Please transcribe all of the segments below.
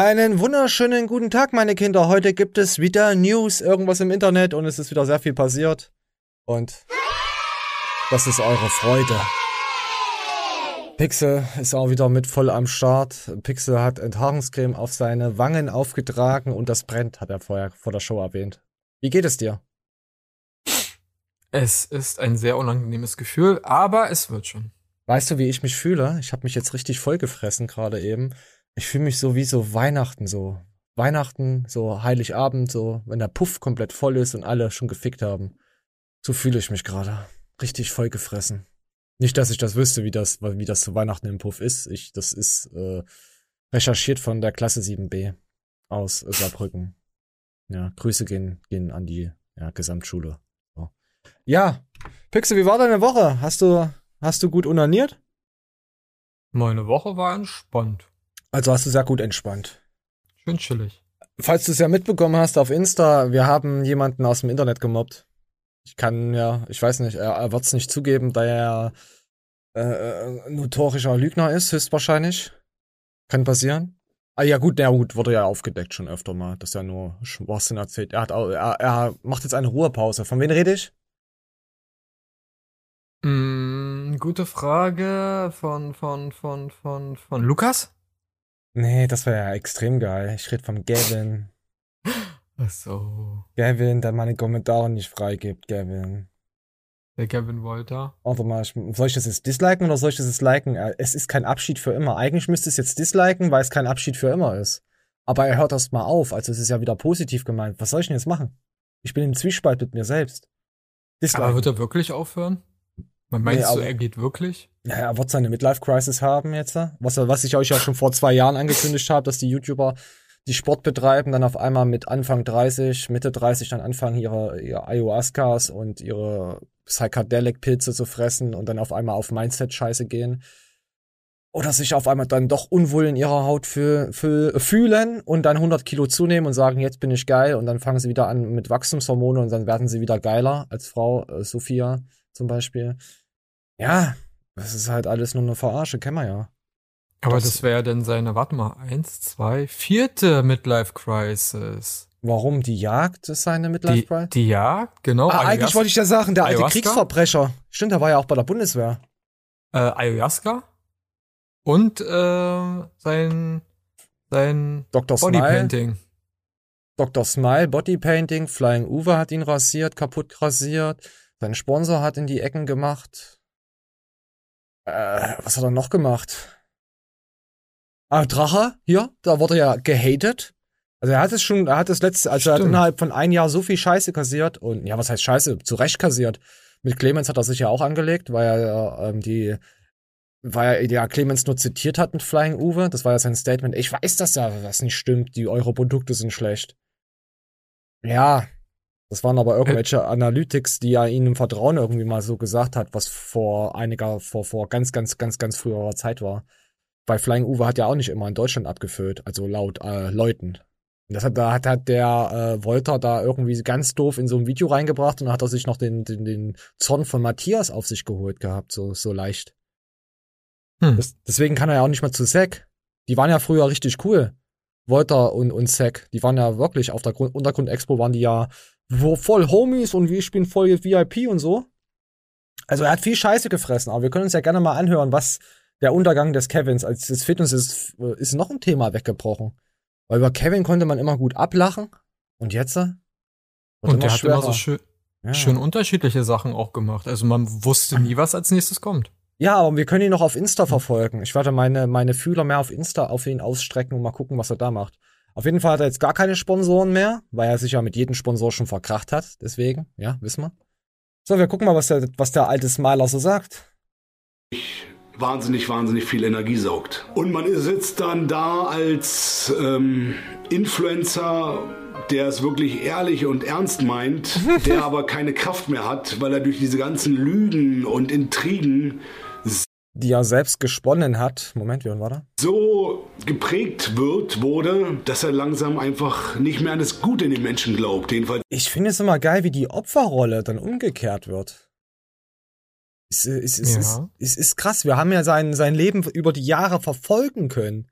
Einen wunderschönen guten Tag, meine Kinder. Heute gibt es wieder News, irgendwas im Internet und es ist wieder sehr viel passiert. Und das ist eure Freude. Pixel ist auch wieder mit voll am Start. Pixel hat Enthaarungscreme auf seine Wangen aufgetragen und das brennt, hat er vorher vor der Show erwähnt. Wie geht es dir? Es ist ein sehr unangenehmes Gefühl, aber es wird schon. Weißt du, wie ich mich fühle? Ich habe mich jetzt richtig vollgefressen gerade eben. Ich fühle mich so wie so Weihnachten so. Weihnachten, so Heiligabend, so wenn der Puff komplett voll ist und alle schon gefickt haben. So fühle ich mich gerade. Richtig vollgefressen. Nicht, dass ich das wüsste, wie das, wie das zu Weihnachten im Puff ist. Ich, das ist äh, recherchiert von der Klasse 7b aus Saarbrücken. Ja, Grüße gehen, gehen an die ja, Gesamtschule. So. Ja, Pixel, wie war deine Woche? Hast du, hast du gut unaniert? Meine Woche war entspannt. Also hast du sehr gut entspannt. Schön chillig. Falls du es ja mitbekommen hast auf Insta, wir haben jemanden aus dem Internet gemobbt. Ich kann ja, ich weiß nicht, er, er wird es nicht zugeben, da er äh, äh, notorischer Lügner ist, höchstwahrscheinlich. Kann passieren. Ah ja gut, ja gut, wurde ja aufgedeckt schon öfter mal, dass er nur Schwachsinn erzählt. Er hat auch, er, er macht jetzt eine Ruhepause. Von wem rede ich? Mm, gute Frage von von von von von Lukas? Nee, das wäre ja extrem geil. Ich rede von Gavin. Ach so. Gavin, der meine Kommentare nicht freigibt, Gavin. Der Gavin Wolter. Warte mal, soll ich das jetzt disliken oder soll ich das jetzt liken? Äh, es ist kein Abschied für immer. Eigentlich müsste es jetzt disliken, weil es kein Abschied für immer ist. Aber er hört erst mal auf, also es ist ja wieder positiv gemeint. Was soll ich denn jetzt machen? Ich bin im Zwiespalt mit mir selbst. Disliken. Aber wird er wirklich aufhören? Man meinst nee, du, er geht wirklich? Ja, er wird seine Midlife-Crisis haben jetzt. Was, was ich euch ja schon vor zwei Jahren angekündigt habe, dass die YouTuber, die Sport betreiben, dann auf einmal mit Anfang 30, Mitte 30 dann anfangen, ihre, ihre Ayahuascas und ihre Psychedelic-Pilze zu fressen und dann auf einmal auf Mindset-Scheiße gehen. Oder sich auf einmal dann doch unwohl in ihrer Haut für, für, fühlen und dann 100 Kilo zunehmen und sagen, jetzt bin ich geil und dann fangen sie wieder an mit Wachstumshormone und dann werden sie wieder geiler als Frau, äh, Sophia zum Beispiel. Ja, das ist halt alles nur eine Verarsche, kennen wir ja. Aber das, das wäre dann seine, warte mal, eins, zwei, vierte Midlife Crisis. Warum? Die Jagd ist seine Midlife Crisis? Die, die Jagd, genau. Ah, eigentlich wollte ich ja sagen, der alte Ayahuasca? Kriegsverbrecher. Stimmt, der war ja auch bei der Bundeswehr. Äh, Ayahuasca und äh, sein sein Dr. Bodypainting. Dr. Smile, Bodypainting, Flying Uwe hat ihn rasiert, kaputt rasiert. Sein Sponsor hat in die Ecken gemacht. Äh, was hat er noch gemacht? Ah, Drache, hier, da wurde er ja gehatet. Also er hat es schon, er hat das letzte, also Stimmt. er hat innerhalb von einem Jahr so viel Scheiße kassiert und ja, was heißt Scheiße? Zu Recht kassiert. Mit Clemens hat er sich ja auch angelegt, weil er ähm, die, weil er ja Clemens nur zitiert hat mit Flying Uwe. Das war ja sein Statement. Ich weiß das ja, was nicht stimmt. Die eure Produkte sind schlecht. Ja, das waren aber irgendwelche Analytics, die er ihnen im Vertrauen irgendwie mal so gesagt hat, was vor einiger, vor, vor ganz, ganz, ganz, ganz früherer Zeit war. Bei Flying Uwe hat ja auch nicht immer in Deutschland abgefüllt, also laut äh, Leuten. Und das hat, da hat, hat der äh, Wolter da irgendwie ganz doof in so ein Video reingebracht und dann hat er sich noch den, den, den Zorn von Matthias auf sich geholt gehabt, so, so leicht. Hm. Das, deswegen kann er ja auch nicht mehr zu Zack. Die waren ja früher richtig cool. Wolter und, und Zack, die waren ja wirklich auf der Grund Untergrund-Expo waren die ja wo voll Homies und ich bin voll VIP und so. Also er hat viel Scheiße gefressen, aber wir können uns ja gerne mal anhören, was der Untergang des Kevins als des Fitness ist, ist noch ein Thema weggebrochen. Weil über Kevin konnte man immer gut ablachen und jetzt? Und der hat immer so schön, ja. schön unterschiedliche Sachen auch gemacht. Also man wusste nie, was als nächstes kommt. Ja, aber wir können ihn noch auf Insta verfolgen. Ich werde meine, meine Fühler mehr auf Insta auf ihn ausstrecken und mal gucken, was er da macht. Auf jeden Fall hat er jetzt gar keine Sponsoren mehr, weil er sich ja mit jedem Sponsor schon verkracht hat. Deswegen, ja, wissen wir. So, wir gucken mal, was der, was der alte Smiler so sagt. Wahnsinnig, wahnsinnig viel Energie saugt. Und man sitzt dann da als ähm, Influencer, der es wirklich ehrlich und ernst meint, der aber keine Kraft mehr hat, weil er durch diese ganzen Lügen und Intrigen die er selbst gesponnen hat. Moment, wie war da? So geprägt wird, wurde, dass er langsam einfach nicht mehr an das Gute in den Menschen glaubt. Jedenfalls. Ich finde es immer geil, wie die Opferrolle dann umgekehrt wird. Es, es, es, ja. es, es ist krass. Wir haben ja sein, sein Leben über die Jahre verfolgen können.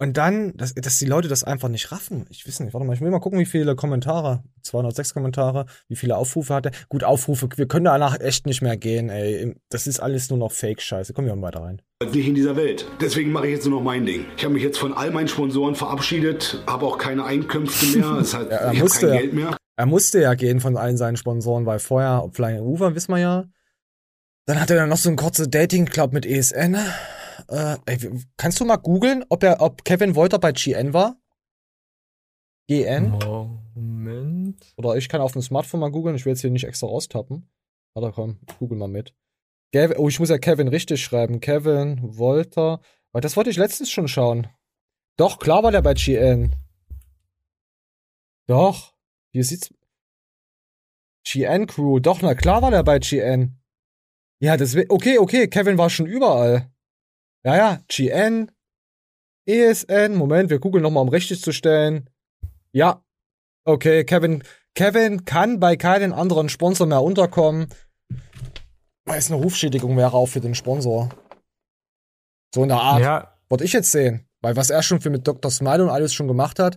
Und dann, dass, dass die Leute das einfach nicht raffen. Ich weiß nicht, warte mal, ich will mal gucken, wie viele Kommentare, 206 Kommentare, wie viele Aufrufe hatte. Gut, Aufrufe, wir können danach echt nicht mehr gehen, ey. Das ist alles nur noch Fake-Scheiße. Kommen wir mal weiter rein. Nicht in dieser Welt. Deswegen mache ich jetzt nur noch mein Ding. Ich habe mich jetzt von all meinen Sponsoren verabschiedet, habe auch keine Einkünfte mehr. Das heißt, ja, er ich musste, kein Geld mehr. Er musste ja gehen von allen seinen Sponsoren, weil vorher Flying Uber, wissen wir ja. Dann hat er dann noch so einen kurzen Dating-Club mit ESN. Äh, kannst du mal googeln, ob er, ob Kevin Wolter bei GN war? GN? Moment. Oder ich kann auf dem Smartphone mal googeln. Ich will jetzt hier nicht extra raustappen. Warte, komm, google mal mit. Oh, ich muss ja Kevin richtig schreiben. Kevin Wolter. Weil das wollte ich letztens schon schauen. Doch, klar war der bei GN. Doch. Hier sieht's. GN Crew. Doch, na klar war der bei GN. Ja, das okay, okay, Kevin war schon überall. Ja, ja, GN, ESN, Moment, wir googeln nochmal, um richtig zu stellen. Ja, okay, Kevin, Kevin kann bei keinem anderen Sponsor mehr unterkommen, weil es eine Rufschädigung wäre auch für den Sponsor. So in der Art. Ja. Wollte ich jetzt sehen. Weil was er schon für mit Dr. Smile und alles schon gemacht hat,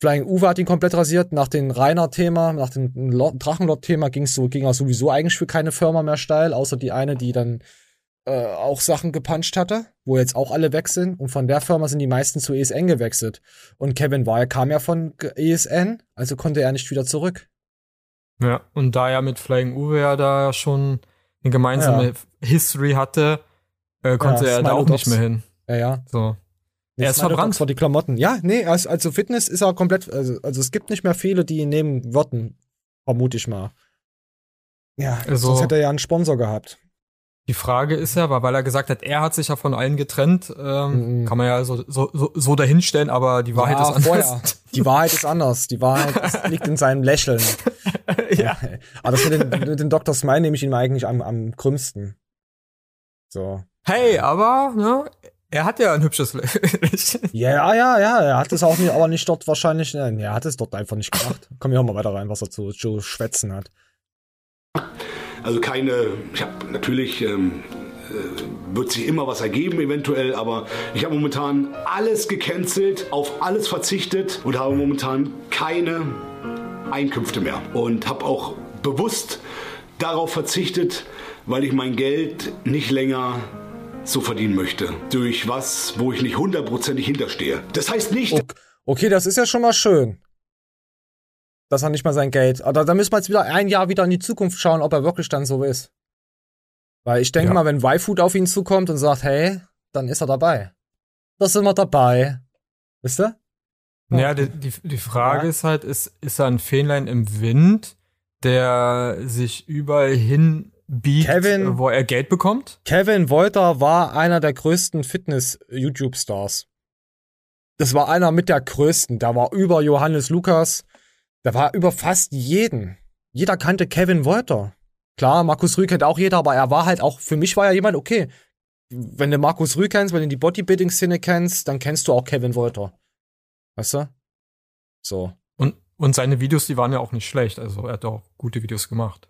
Flying Uwe hat ihn komplett rasiert. Nach dem Rainer-Thema, nach dem Drachenlord-Thema ging so, ging er sowieso eigentlich für keine Firma mehr steil, außer die eine, die dann äh, auch Sachen gepuncht hatte, wo jetzt auch alle weg sind. Und von der Firma sind die meisten zu ESN gewechselt. Und Kevin Weil kam ja von ESN, also konnte er nicht wieder zurück. Ja, und da er mit Flying Uwe ja da schon eine gemeinsame ja. History hatte, äh, konnte ja, er da auch nicht mehr hin. Ja, ja. So. er ist verbrannt. vor die Klamotten. Ja, nee, also, also Fitness ist er komplett, also, also es gibt nicht mehr viele, die ihn nehmen würden, vermute ich mal. Ja, also, sonst hätte er ja einen Sponsor gehabt. Die Frage ist ja, weil er gesagt hat, er hat sich ja von allen getrennt, ähm, mhm. kann man ja so, so, so, so dahinstellen, aber die Wahrheit ja, ist anders. Vorher. Die Wahrheit ist anders. Die Wahrheit liegt in seinem Lächeln. ja. Aber das mit den, mit den Dr. Smile nehme ich ihm eigentlich am, am krümmsten. So. Hey, aber, ne, er hat ja ein hübsches Lächeln. Ja, ja, ja, er hat es auch nicht, aber nicht dort wahrscheinlich, ne, er hat es dort einfach nicht gemacht. Kommen wir auch mal weiter rein, was er zu, zu schwätzen hat. Also keine, ich habe natürlich, ähm, äh, wird sich immer was ergeben eventuell, aber ich habe momentan alles gecancelt, auf alles verzichtet und habe momentan keine Einkünfte mehr. Und habe auch bewusst darauf verzichtet, weil ich mein Geld nicht länger so verdienen möchte. Durch was, wo ich nicht hundertprozentig hinterstehe. Das heißt nicht. Okay, okay, das ist ja schon mal schön dass er nicht mal sein Geld. Oder da müssen wir jetzt wieder ein Jahr wieder in die Zukunft schauen, ob er wirklich dann so ist. Weil ich denke ja. mal, wenn Y-Food auf ihn zukommt und sagt, hey, dann ist er dabei. Da sind wir dabei. Wisst ihr? Ja, die, die, die Frage ja. ist halt, ist, ist er ein Fähnlein im Wind, der sich überall hin biegt, Kevin, wo er Geld bekommt? Kevin Wolter war einer der größten Fitness-YouTube-Stars. Das war einer mit der größten. Da war über Johannes Lukas, da war über fast jeden. Jeder kannte Kevin Wolter. Klar, Markus Rühl kennt auch jeder, aber er war halt auch, für mich war ja jemand, okay, wenn du Markus Rühl kennst, wenn du die Bodybuilding-Szene kennst, dann kennst du auch Kevin Wolter. Weißt du? So. Und, und seine Videos, die waren ja auch nicht schlecht. Also er hat auch gute Videos gemacht.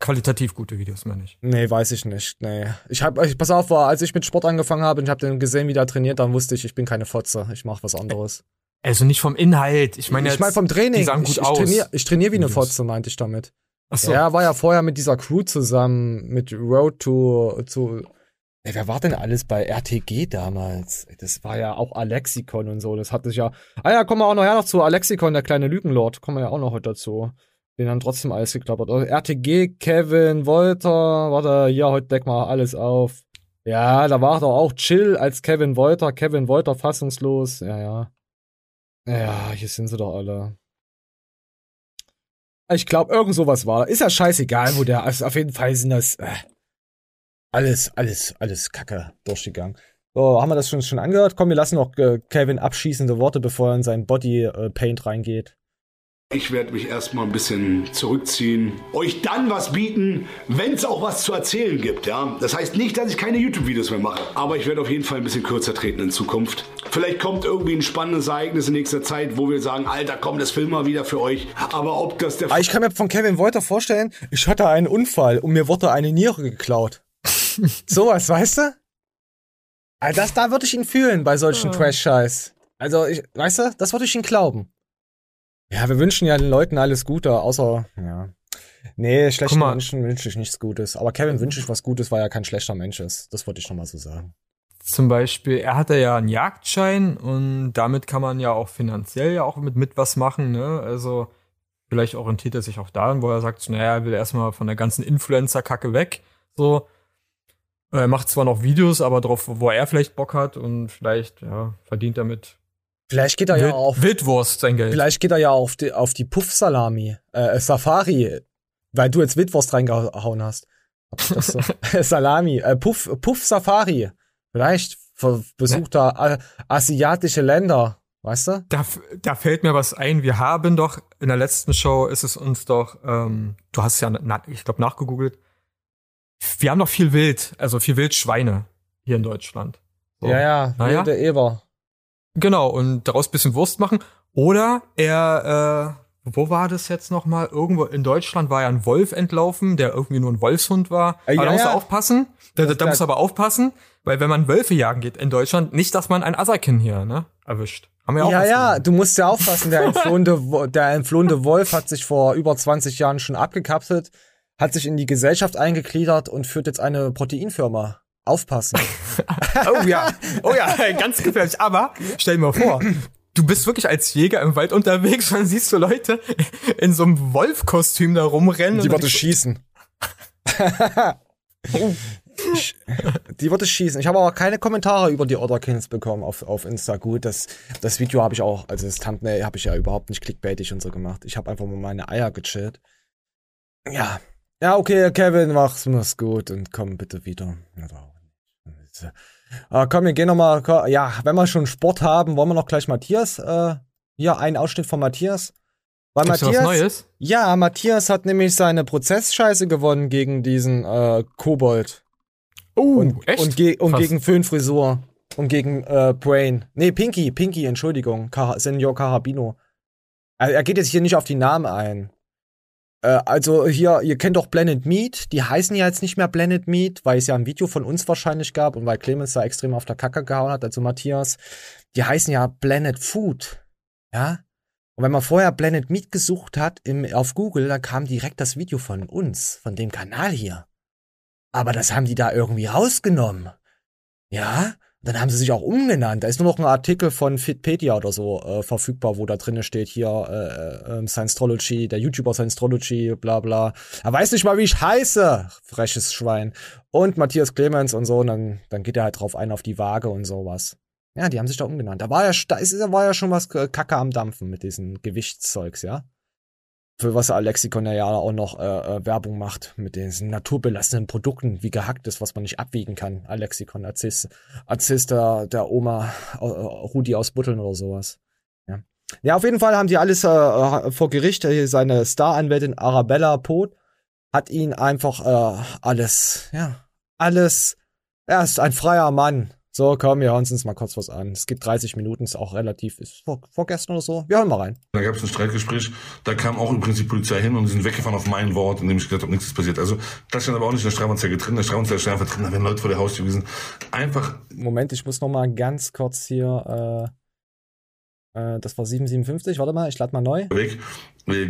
Qualitativ gute Videos, meine ich. Nee, weiß ich nicht. Nee. Ich hab, ich, pass auf, als ich mit Sport angefangen habe und ich habe den gesehen, wie der trainiert, dann wusste ich, ich bin keine Fotze. Ich mache was anderes. Also nicht vom Inhalt. Ich meine, ich meine vom Training. Die sahen gut ich, ich aus. trainiere ich trainier wie eine Fotze, meinte ich damit. Ach so. Er war ja vorher mit dieser Crew zusammen, mit Road to, zu, ey, wer war denn alles bei RTG damals? Das war ja auch Alexikon und so. Das hatte ich ja. Ah ja, kommen wir auch noch her noch zu Alexikon, der kleine Lügenlord. Kommen wir ja auch noch heute dazu. Den haben trotzdem alles geklappert. Also RTG, Kevin, Wolter, warte, hier, heute deck mal alles auf. Ja, da war doch auch Chill als Kevin Wolter. Kevin Wolter fassungslos. Ja, ja. Ja, hier sind sie doch alle. Ich glaube, irgend sowas war. Ist ja scheißegal, wo der. Also auf jeden Fall sind das äh, alles, alles, alles Kacke durchgegangen. So, haben wir das schon, schon angehört? Komm, wir lassen noch äh, Kevin abschließende Worte, bevor er in sein Body äh, Paint reingeht. Ich werde mich erstmal ein bisschen zurückziehen, euch dann was bieten, wenn es auch was zu erzählen gibt. Ja? Das heißt nicht, dass ich keine YouTube-Videos mehr mache, aber ich werde auf jeden Fall ein bisschen kürzer treten in Zukunft. Vielleicht kommt irgendwie ein spannendes Ereignis in nächster Zeit, wo wir sagen, Alter, komm, das filmen wir wieder für euch. Aber ob das der... Aber ich kann mir von Kevin Wolter vorstellen, ich hatte einen Unfall und mir wurde eine Niere geklaut. Sowas, weißt du? Also das, da würde ich ihn fühlen bei solchen Trash-Scheiß. Also, ich, weißt du, das würde ich ihm glauben. Ja, wir wünschen ja den Leuten alles Gute, außer, ja. Nee, schlechten Menschen wünsche ich nichts Gutes. Aber Kevin wünsche ich was Gutes, weil er kein schlechter Mensch ist. Das wollte ich nochmal so sagen. Zum Beispiel, er hatte ja einen Jagdschein und damit kann man ja auch finanziell ja auch mit, mit was machen, ne? Also, vielleicht orientiert er sich auch daran, wo er sagt, naja, er will erstmal von der ganzen Influencer-Kacke weg. So. Er macht zwar noch Videos, aber drauf, wo er vielleicht Bock hat und vielleicht, ja, verdient damit Vielleicht geht er Wild, ja auf Wildwurst sein Geld. Vielleicht geht er ja auf die, auf die Puff-Salami, äh, Safari, weil du jetzt Wildwurst reingehauen hast. So. Salami, äh, Puff, Puff Safari. Vielleicht besucht er asiatische Länder, weißt du? Da, da fällt mir was ein. Wir haben doch in der letzten Show ist es uns doch, ähm, du hast ja, na, ich glaube, nachgegoogelt. Wir haben doch viel Wild, also viel Wildschweine hier in Deutschland. So. Ja, ja, naja. wilde Eber. Genau, und daraus bisschen Wurst machen. Oder er, äh, wo war das jetzt nochmal? Irgendwo in Deutschland war ja ein Wolf entlaufen, der irgendwie nur ein Wolfshund war. Äh, aber ja, da muss er aufpassen. Da, da, da muss er aber aufpassen, weil wenn man Wölfe jagen geht in Deutschland, nicht, dass man ein Asakin hier, ne, erwischt. Haben wir auch ja, ja, du musst ja aufpassen. Der entflohene, der entflohene Wolf hat sich vor über 20 Jahren schon abgekapselt, hat sich in die Gesellschaft eingegliedert und führt jetzt eine Proteinfirma. Aufpassen. oh ja, oh ja, ganz gefährlich. Aber stell dir mal vor, du bist wirklich als Jäger im Wald unterwegs und dann siehst du Leute in so einem Wolfkostüm da rumrennen. Die wollte schießen. Ich, die würde schießen. Ich habe aber keine Kommentare über die Order-Kills bekommen auf, auf Insta. Gut, das, das Video habe ich auch, also das Thumbnail habe ich ja überhaupt nicht clickbaitig und so gemacht. Ich habe einfach mal meine Eier gechillt. Ja. Ja, okay, Kevin, mach's, mach's gut und komm bitte wieder. Ja, äh, komm, wir gehen nochmal. Ja, wenn wir schon Sport haben, wollen wir noch gleich Matthias. Äh, hier, einen Ausschnitt von Matthias. Weil Gibt's Matthias, was Neues? Ja, Matthias hat nämlich seine Prozessscheiße gewonnen gegen diesen äh, Kobold. Oh, und, echt? Und, ge und gegen Föhnfrisur. Und gegen äh, Brain. Nee, Pinky, Pinky, Entschuldigung. Car Senior Carabino. Er geht jetzt hier nicht auf die Namen ein. Äh, also hier, ihr kennt doch Blended Meat. Die heißen ja jetzt nicht mehr Blended Meat, weil es ja ein Video von uns wahrscheinlich gab und weil Clemens da extrem auf der Kacke gehauen hat, also Matthias. Die heißen ja Blended Food. Ja? Und wenn man vorher Blended Meat gesucht hat im, auf Google, dann kam direkt das Video von uns, von dem Kanal hier. Aber das haben die da irgendwie rausgenommen. Ja? Dann haben sie sich auch umgenannt. Da ist nur noch ein Artikel von Fitpedia oder so äh, verfügbar, wo da drinnen steht hier äh, äh, ähm, Science-Trology, der YouTuber Science-Trology, bla bla. Er weiß nicht mal, wie ich heiße. Freches Schwein. Und Matthias Clemens und so. Und dann, dann geht er halt drauf ein auf die Waage und sowas. Ja, die haben sich da umgenannt. Da war ja, da ist, da war ja schon was Kacke am Dampfen mit diesen Gewichtszeugs, ja für was Alexikon ja auch noch äh, äh, Werbung macht mit diesen naturbelassenen Produkten wie gehacktes, was man nicht abwiegen kann. Alexikon, Aziz, Aziz der, der Oma äh, Rudi aus Butteln oder sowas. Ja. ja, auf jeden Fall haben die alles äh, äh vor Gericht. Seine Star-Anwältin Arabella Pot hat ihn einfach äh, alles, ja, alles. Er ist ein freier Mann. So, komm, wir hören uns mal kurz was an. Es gibt 30 Minuten, ist auch relativ, ist vor, vorgestern oder so. Wir hören mal rein. Da gab es ein Streitgespräch, da kam auch im Prinzip Polizei hin und die sind weggefahren auf mein Wort, indem ich gesagt habe, nichts ist passiert. Also das stand aber auch nicht in der Strafanzeige drin. Der Strafanzeige stand einfach drin, da werden Leute vor der Haustür gewesen. Einfach. Moment, ich muss noch mal ganz kurz hier äh, äh, das war 757, warte mal, ich lade mal neu. Weg.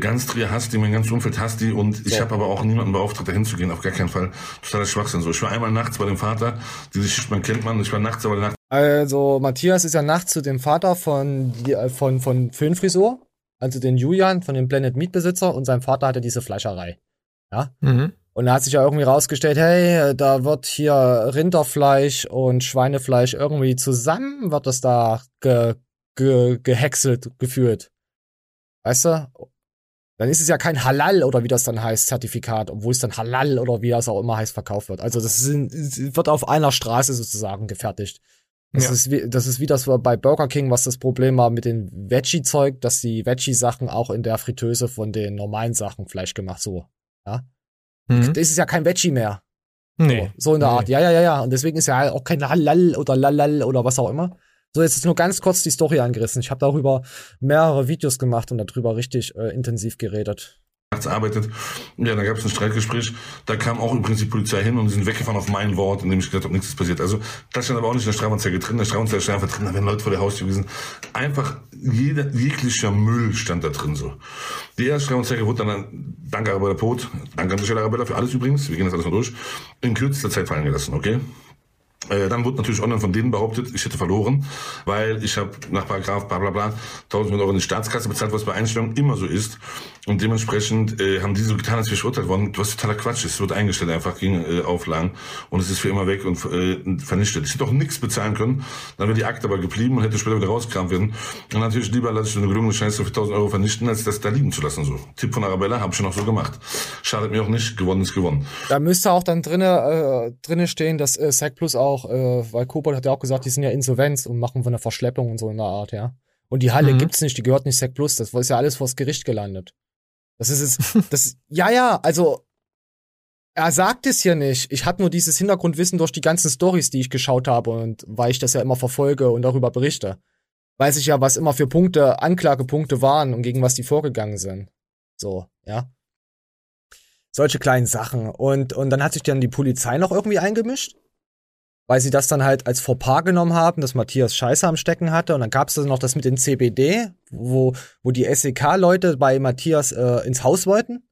Ganz Trier hasst die, mein ganzes Umfeld hasst die und so. ich habe aber auch niemanden beauftragt, da hinzugehen, auf gar keinen Fall. Totaler Schwachsinn. So, ich war einmal nachts bei dem Vater, diese Schicht, man kennt man, ich war nachts aber nachts. Also, Matthias ist ja nachts zu dem Vater von, äh, von, von Föhnfrisur, also den Julian, von dem Blended Meat Besitzer und sein Vater hatte diese Fleischerei. Ja. Mhm. Und da hat sich ja irgendwie rausgestellt, hey, da wird hier Rinderfleisch und Schweinefleisch irgendwie zusammen, wird das da ge ge gehäckselt geführt. Weißt du? Dann ist es ja kein Halal oder wie das dann heißt, Zertifikat, obwohl es dann Halal oder wie das auch immer heißt, verkauft wird. Also das ist, wird auf einer Straße sozusagen gefertigt. Das, ja. ist wie, das ist wie das bei Burger King, was das Problem war mit dem Veggie-Zeug, dass die Veggie-Sachen auch in der Fritteuse von den normalen Sachen Fleisch gemacht, so. Ja. Mhm. Das ist ja kein Veggie mehr. Nee. So, so in der nee. Art. Ja, ja, ja, ja. Und deswegen ist ja auch kein Halal oder Lalal oder was auch immer. So, jetzt ist nur ganz kurz die Story angerissen. Ich habe darüber mehrere Videos gemacht und darüber richtig äh, intensiv geredet. arbeitet. Ja, da gab es ein Streitgespräch. Da kam auch übrigens die Polizei hin und sind weggefahren auf mein Wort, indem ich gesagt habe, nichts ist passiert. Also das stand aber auch nicht in der Strafanzeige drin. Der Strafanzeige stand einfach drin, da wären Leute vor der Haustür gewesen. Einfach jeder, jeglicher Müll stand da drin so. Die erste Strafanzeige wurde dann, danke Arabella Pot, danke an Michelle Arabella für alles übrigens, wir gehen das alles mal durch, in kürzester Zeit fallen gelassen, okay? Äh, dann wurde natürlich online von denen behauptet, ich hätte verloren, weil ich habe nach Paragraph bla bla bla 1000 Euro in die Staatskasse bezahlt, was bei Einstellung immer so ist. Und dementsprechend äh, haben die so getan, als wäre ich verurteilt worden, was totaler Quatsch. Es wird eingestellt einfach gegen äh, Auflagen und es ist für immer weg und äh, vernichtet. Ich hätte auch nichts bezahlen können, dann wäre die Akte aber geblieben und hätte später wieder rausgekramt werden. Und natürlich lieber lasse ich eine gelungene Scheiße für 1000 Euro vernichten, als das da liegen zu lassen. So Tipp von Arabella, habe ich schon auch so gemacht. Schadet mir auch nicht, gewonnen ist gewonnen. Da müsste auch dann drinne, äh, drinne stehen, dass äh, Sack Plus auch, äh, weil Kobold hat ja auch gesagt, die sind ja Insolvenz und machen von der Verschleppung und so in der Art, ja. Und die Halle Mhm. gibt's nicht, die gehört nicht Sack Plus, das ist ja alles vors Gericht gelandet. Das ist es, das, ja, ja, also, er sagt es hier nicht. Ich hatte nur dieses Hintergrundwissen durch die ganzen Stories, die ich geschaut habe und weil ich das ja immer verfolge und darüber berichte. Weiß ich ja, was immer für Punkte, Anklagepunkte waren und gegen was die vorgegangen sind. So, ja. Solche kleinen Sachen. Und, und dann hat sich dann die Polizei noch irgendwie eingemischt, weil sie das dann halt als Fauxpas genommen haben, dass Matthias Scheiße am Stecken hatte. Und dann gab es dann noch das mit den CBD, wo, wo die SEK-Leute bei Matthias äh, ins Haus wollten.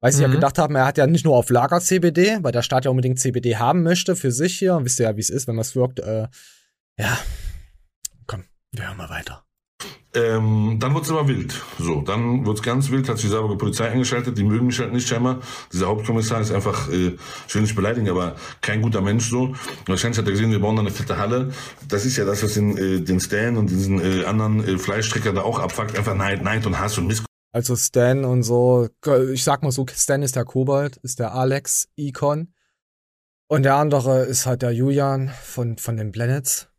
Weil sie ja Mhm. gedacht haben, er hat ja nicht nur auf Lager CBD, weil der Staat ja unbedingt CBD haben möchte für sich hier. Und wisst ihr ja, wie es ist, wenn man es wirkt. Äh, ja. Komm, wir hören mal weiter. Ähm, dann wird's aber wild. So, dann wird's ganz wild, hat sich die Saarburger Polizei eingeschaltet, die mögen mich halt nicht scheinbar. Dieser Hauptkommissar ist einfach, äh, ich nicht beleidigen, aber kein guter Mensch so. Wahrscheinlich hat er gesehen, wir bauen da eine fette Halle. Das ist ja das, was den, äh, den Stan und diesen äh, anderen äh, Fleischstrecker da auch abfuckt. Einfach Neid, Neid und Hass und Missgunst Also Stan und so, ich sag mal so, Stan ist der Kobold, ist der Alex Icon. Und der andere ist halt der Julian von, von den Planets.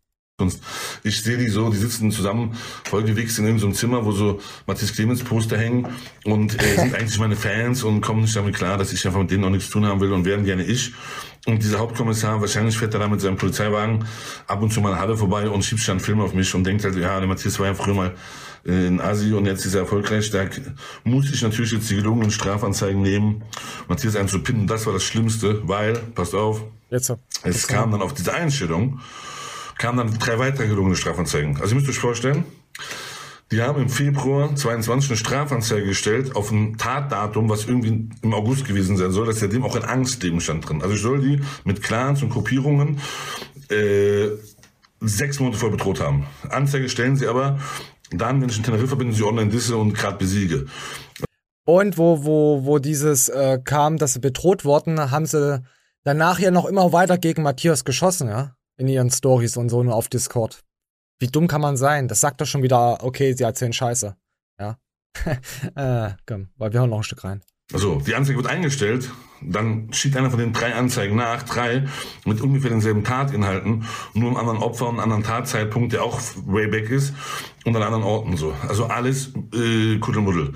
Ich sehe die so, die sitzen zusammen, vollgewichst in irgendeinem Zimmer, wo so Matthias Clemens Poster hängen und äh, sind eigentlich meine Fans und kommen nicht damit klar, dass ich einfach mit denen auch nichts zu tun haben will und wären gerne ich. Und dieser Hauptkommissar, wahrscheinlich fährt er da mit seinem Polizeiwagen ab und zu mal in Halle vorbei und schiebt sich einen Film auf mich und denkt halt, ja, der Matthias war ja früher mal äh, in Asi und jetzt ist er erfolgreich. Da muss ich natürlich jetzt die gelungenen Strafanzeigen nehmen, Matthias einzupinnen. Das war das Schlimmste, weil, passt auf, Jetzt so. es kam dann auf diese Einstellung, kamen dann drei weitere gelungene Strafanzeigen. Also ihr müsst euch vorstellen, die haben im Februar 22 eine Strafanzeige gestellt auf ein Tatdatum, was irgendwie im August gewesen sein soll, dass ja dem auch ein Angstgegenstand drin. Also ich soll die mit Clans und Gruppierungen äh, sechs Monate vor bedroht haben. Anzeige stellen sie aber dann, wenn ich in Teneriffa bin, sie online disse und gerade besiege. Und wo, wo, wo dieses äh, kam, dass sie bedroht wurden, haben sie danach ja noch immer weiter gegen Matthias geschossen, ja? In ihren Stories und so nur auf Discord. Wie dumm kann man sein? Das sagt doch schon wieder, okay, sie erzählen Scheiße. Ja. äh, komm, weil wir hören noch ein Stück rein. Also, die Anzeige wird eingestellt, dann schiebt einer von den drei Anzeigen nach, drei, mit ungefähr denselben Tatinhalten, nur einem anderen Opfer und einem anderen Tatzeitpunkt, der auch way back ist, und an anderen Orten so. Also alles äh, Kuddelmuddel.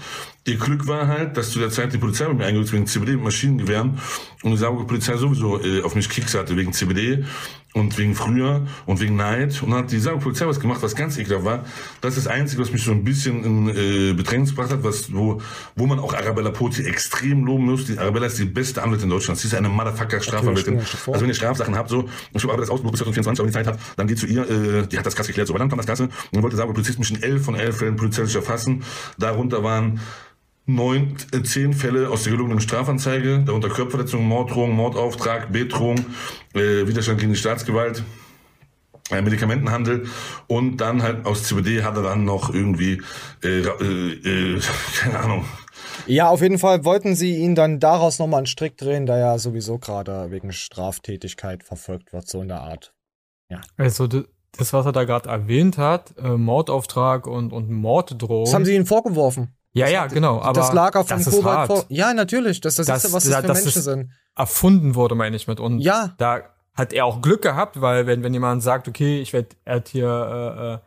Ihr Glück war halt, dass zu der Zeit die Polizei mit mir eingerückt ist wegen CBD mit Maschinengewehren und die Saarburger Polizei sowieso äh, auf mich Kicks hatte wegen CBD und wegen früher und wegen Neid und dann hat die Saarburger Polizei was gemacht, was ganz ekelhaft war. Das ist das Einzige, was mich so ein bisschen in äh, Bedrängnis gebracht hat, was, wo, wo man auch Arabella Poti extrem loben muss. Die Arabella ist die beste Anwältin Deutschlands. Sie ist eine Motherfucker Strafanwältin. Natürlich, stell dir vor. Also wenn ihr Strafsachen habt, so, ich habe aber das Ausbruch bis 2024, aber die Zeit hat, dann geht zu ihr, äh, die hat das krass geklärt. So, aber dann kam das Ganze und wollte Saarburger Polizist mich in elf von elf Fällen polizeilich erfassen. Darunter waren neun, äh, zehn Fälle aus der gelungenen Strafanzeige, darunter Körperverletzung, Morddrohung, Mordauftrag, Bedrohung, äh, Widerstand gegen die Staatsgewalt, äh, Medikamentenhandel und dann halt aus CBD hat er dann noch irgendwie, äh, äh, äh, keine Ahnung, Ja, auf jeden Fall wollten sie ihn dann daraus nochmal einen Strick drehen, da er sowieso gerade wegen Straftätigkeit verfolgt wird, so in der Art. Also d- das, was er da gerade erwähnt hat, äh, Mordauftrag und, und Morddrohung. Das haben sie ihm vorgeworfen. Ja, ja, genau. Aber das Lager ist Kobalt vor. Ja, natürlich. Das, das, Das- ist, was das ja, für das Menschen sind. erfunden wurde, meine ich mit. Und Ja. da hat er auch Glück gehabt, weil wenn, wenn jemand sagt, okay, ich werde, er hat hier, äh, äh,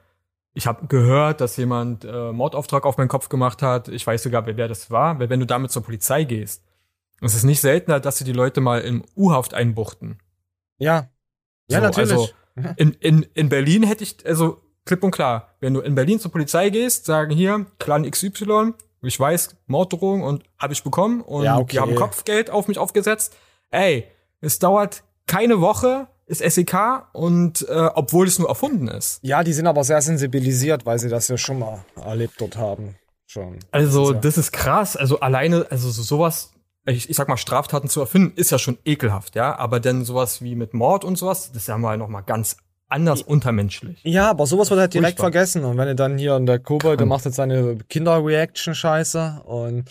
ich habe gehört, dass jemand äh, Mordauftrag auf meinen Kopf gemacht hat, ich weiß sogar, wer, wer das war, weil wenn du damit zur Polizei gehst, es ist nicht seltener, dass sie die Leute mal im U-Haft einbuchten. Ja. Ja, So, natürlich. Also in, in, in Berlin hätte ich, also klipp und klar, wenn du in Berlin zur Polizei gehst, sagen hier, Clan XY, Ich weiß, Morddrohung und habe ich bekommen und Ja, okay. die haben Kopfgeld auf mich aufgesetzt. Ey, es dauert keine Woche, ist SEK und äh, obwohl es nur erfunden ist. Ja, die sind aber sehr sensibilisiert, weil sie das ja schon mal erlebt dort haben. Schon. Also, das ist krass. Also alleine, also so- sowas, ich, ich sag mal, Straftaten zu erfinden, ist ja schon ekelhaft, ja. Aber dann sowas wie mit Mord und sowas, das ist ja mal noch mal ganz anders untermenschlich. Ja, aber sowas wird halt direkt Furchtbar. vergessen. Und wenn du dann hier in der Kobold, der macht jetzt seine Kinder-Reaction-Scheiße und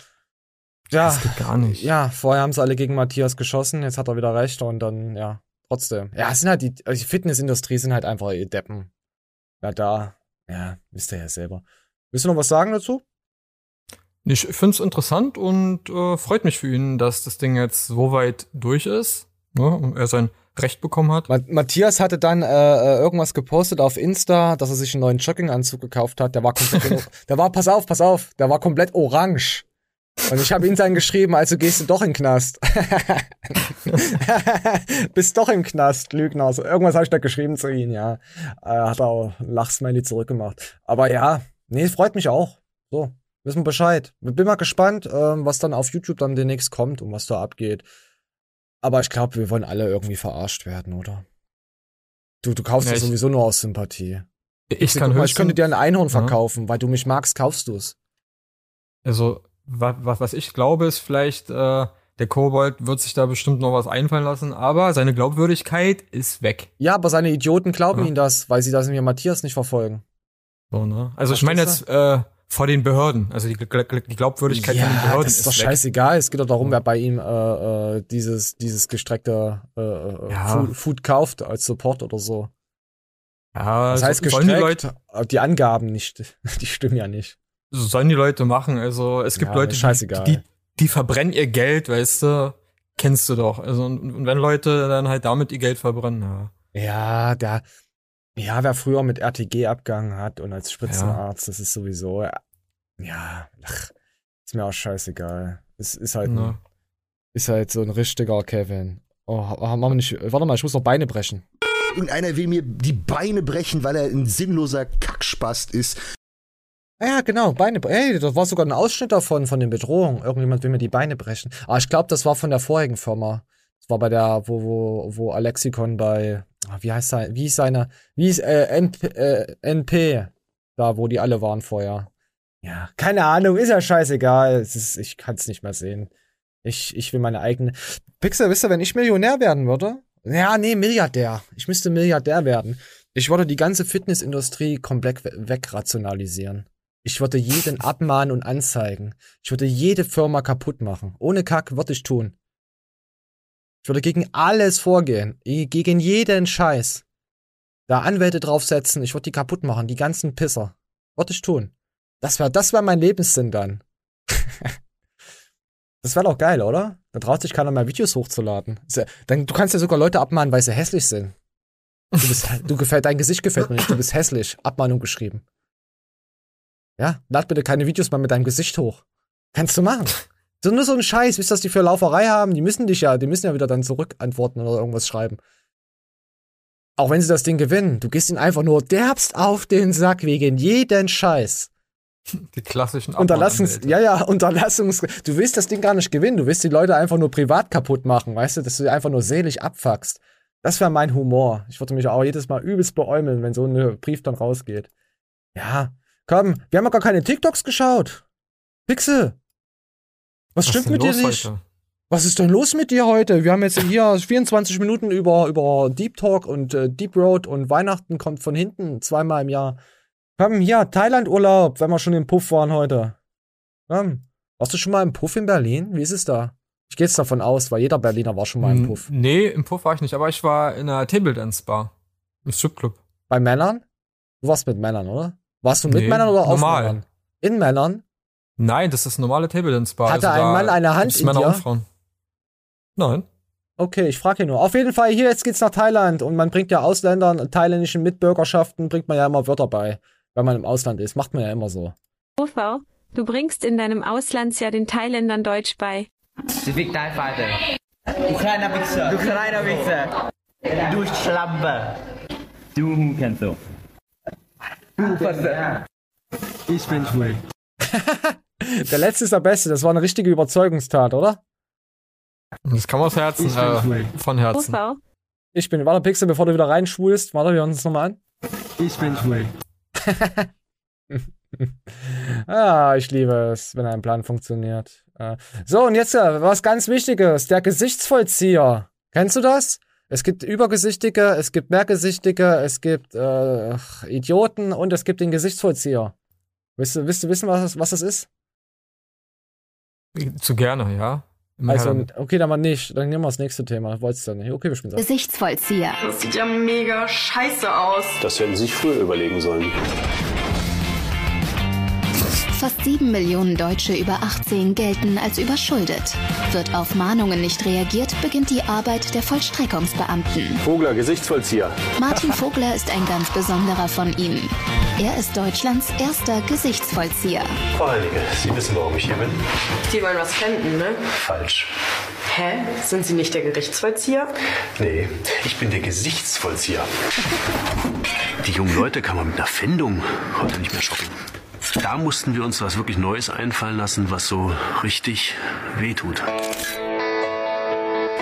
ja, Das geht gar nicht. ja, vorher haben sie alle gegen Matthias geschossen, jetzt hat er wieder recht und dann, ja, trotzdem. Ja, es sind halt die, also die Fitnessindustrie sind halt einfach ihr Deppen. Ja, da, ja, wisst ihr ja selber. Willst du noch was sagen dazu? Ich finde es interessant und äh, freut mich für ihn, dass das Ding jetzt so weit durch ist ne, und er sein Recht bekommen hat. Ma Matthias hatte dann äh, äh, irgendwas gepostet auf Insta, dass er sich einen neuen Jogginganzug gekauft hat. Der war komplett, der war, pass auf, pass auf, der war komplett orange. Und ich habe ihm dann geschrieben, also gehst du doch in den Knast. Bist doch im Knast, Lügner. Also irgendwas habe ich da geschrieben zu ihm, ja. Äh, hat auch Lachsmiley zurückgemacht. Aber ja, nee, freut mich auch. So, wissen wir Bescheid. Bin mal gespannt, ähm, was dann auf YouTube dann demnächst kommt und was da abgeht. Aber ich glaube, wir wollen alle irgendwie verarscht werden, oder? Du, du kaufst Ja, ja, ich- sowieso nur aus Sympathie. Ich Guck kann mal, ich könnte dir ein Einhorn Ja. verkaufen, weil du mich magst, kaufst du's. also was, was, ich glaube, ist vielleicht, äh, der Kobold wird sich da bestimmt noch was einfallen lassen, aber seine Glaubwürdigkeit ist weg. Ja, aber seine Idioten glauben Ja. ihm das, weil sie das in Matthias nicht verfolgen. So, ne? Also ich meine Verstehst jetzt äh, vor den Behörden, also die, die Glaubwürdigkeit von den ja, Behörden das ist doch weg. scheißegal. Es geht doch darum, wer bei ihm äh, äh, dieses, dieses gestreckte äh, äh, Ja. Food, Food kauft als Support oder so. Ja, Das heißt so, sollen die gestreckt, Leute, die Angaben nicht, die stimmen ja nicht. so sollen die Leute machen. Also es gibt Ja, Leute, scheißegal. die, die, die verbrennen ihr Geld, weißt du, kennst du doch. Also und, und wenn Leute dann halt damit ihr Geld verbrennen, ja. Ja, der, ja, wer früher mit RTG abgegangen hat und als Spitzenarzt, das ist sowieso, ja, ja, ach, ist mir auch scheißegal. Es ist halt, Ne. ein, ist halt so ein richtiger Kevin. Oh, wir nicht, warte mal, ich muss noch Beine brechen. Irgendeiner will mir die Beine brechen, weil er ein sinnloser Kackspast ist. Ah Ja, genau, Beine, bre- hey, das war sogar ein Ausschnitt davon, von den Bedrohungen. Irgendjemand will mir die Beine brechen. Aber ich glaube, das war von der vorigen Firma. Das war bei der, wo, wo, wo Alexikon bei, ah, wie heißt sein, wie ist seine, wie ist, äh, NP, äh, NP, da, wo die alle waren vorher. Ja, keine Ahnung, ist ja scheißegal. Es ist, ich kann es nicht mehr sehen. Ich, ich will meine eigene. Pixel, wisst ihr, wenn ich Millionär werden würde? Ja, nee, Milliardär. Ich müsste Milliardär werden. Ich würde die ganze Fitnessindustrie komplett we- wegrationalisieren. Ich würde jeden abmahnen und anzeigen. Ich würde jede Firma kaputt machen. Ohne Kack würde ich tun. Ich würde gegen alles vorgehen. Gegen jeden Scheiß. Da Anwälte draufsetzen, ich würde die kaputt machen, die ganzen Pisser. Würde ich tun. Das wäre das wär mein Lebenssinn dann. das wäre doch geil, oder? Dann traut sich keiner mehr Videos hochzuladen. Ja- Dann, du kannst ja sogar Leute abmahnen, weil sie hässlich sind. Du bist, du gefällt, dein Gesicht gefällt mir nicht, du bist hässlich. Abmahnung geschrieben. Ja, lad bitte keine Videos mehr mit deinem Gesicht hoch. Kannst du machen. So nur so ein Scheiß, wisst ihr, was die für Lauferei haben? Die müssen dich ja, die müssen ja wieder dann zurückantworten oder irgendwas schreiben. Auch wenn sie das Ding gewinnen, du gehst ihnen einfach nur derbst auf den Sack wegen jeden Scheiß. Die klassischen Unterlassungs, ja, ja, Unterlassungs, du willst das Ding gar nicht gewinnen, du willst die Leute einfach nur privat kaputt machen, weißt du, dass du die einfach nur seelisch abfuckst. Das wäre mein Humor. Ich würde mich auch jedes Mal übelst beäumeln, wenn so ein Brief dann rausgeht. Ja, komm, wir haben ja gar keine TikToks geschaut. Pixel. Was, Was stimmt mit dir nicht? heute? Was ist denn los mit dir heute? Wir haben jetzt hier 24 Minuten über, über Deep Talk und äh, Deep Road und Weihnachten kommt von hinten zweimal im Jahr. Komm, hier, Thailand-Urlaub, wenn wir schon im Puff waren heute. Komm. Warst du schon mal im Puff in Berlin? Wie ist es da? Ich gehe jetzt davon aus, weil jeder Berliner war schon mal im Puff. Nee, im Puff war ich nicht, aber ich war in einer Table Dance Bar. Im Stripclub. Bei Männern? Du warst mit Männern, oder? Warst du mit Nee, Männern oder aus normal. Männern? In Männern? Nein, das ist normale Table Dance Bar. Hatte ein da Mann eine Hand in Männer dir? und Frauen. Nein. Okay, ich frage hier nur. Auf jeden Fall, hier, jetzt geht's nach Thailand und man bringt ja Ausländern, thailändischen Mitbürgerschaften, bringt man ja immer Wörter bei, wenn man im Ausland ist. Macht man ja immer so. Ufer, du bringst in deinem Auslandsjahr den Thailändern Deutsch bei. Civic TIE Fighter. Du kleiner Wichser. Du kleiner Wichser. Du Schlampe. Du Hurensohn. Du Versager. Ich bin schwul. Der letzte ist der beste. Das war eine richtige Überzeugungstat, oder? Das kam aus Herzen, äh, von Herzen. Fußball. Ich bin, warte, Pixel, bevor du wieder reinschwulst. Warte, wir hören uns nochmal an. Ich bin schwul. ah, ich liebe es, wenn ein Plan funktioniert. Äh, So, und jetzt äh, was ganz Wichtiges. Der Gesichtsvollzieher. Kennst du das? Es gibt Übergesichtige, es gibt Mehrgesichtige, es gibt äh, Idioten und es gibt den Gesichtsvollzieher. Willst du, willst du wissen, was was das ist? Zu gerne, ja. Also, okay, dann mal nicht. Dann nehmen wir das nächste Thema. Wolltest du nicht? Okay, wir spielen das. Gesichtsvollzieher. Das sieht ja mega scheiße aus. Das hätten Sie sich früher überlegen sollen. Fast 7 Millionen Deutsche über 18 gelten als überschuldet. Wird auf Mahnungen nicht reagiert, beginnt die Arbeit der Vollstreckungsbeamten. Vogler, Gesichtsvollzieher. Martin Vogler ist ein ganz besonderer von ihnen. Er ist Deutschlands erster Gesichtsvollzieher. Frau Heinecke, Sie wissen, warum ich hier bin? Die wollen was pfänden, ne? Falsch. Hä? Sind Sie nicht der Gerichtsvollzieher? Nee, ich bin der Gesichtsvollzieher. Die jungen Leute kann man mit einer Fendung heute nicht mehr shoppen. Da mussten wir uns was wirklich Neues einfallen lassen, was so richtig wehtut.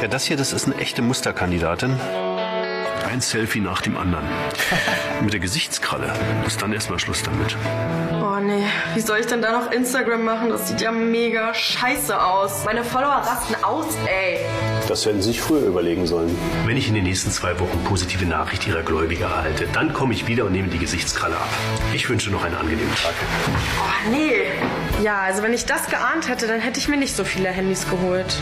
Ja, das hier, das ist eine echte Musterkandidatin. Ein Selfie nach dem anderen. Mit der Gesichtskralle ist dann erstmal Schluss damit. Oh nee, wie soll ich denn da noch Instagram machen? Das sieht ja mega scheiße aus. Meine Follower rasten aus, ey. Das hätten Sie sich früher überlegen sollen. Wenn ich in den nächsten zwei Wochen positive Nachricht Ihrer Gläubiger erhalte, dann komme ich wieder und nehme die Gesichtskralle ab. Ich wünsche noch einen angenehmen Tag. Oh nee. Ja, also wenn ich das geahnt hätte, dann hätte ich mir nicht so viele Handys geholt.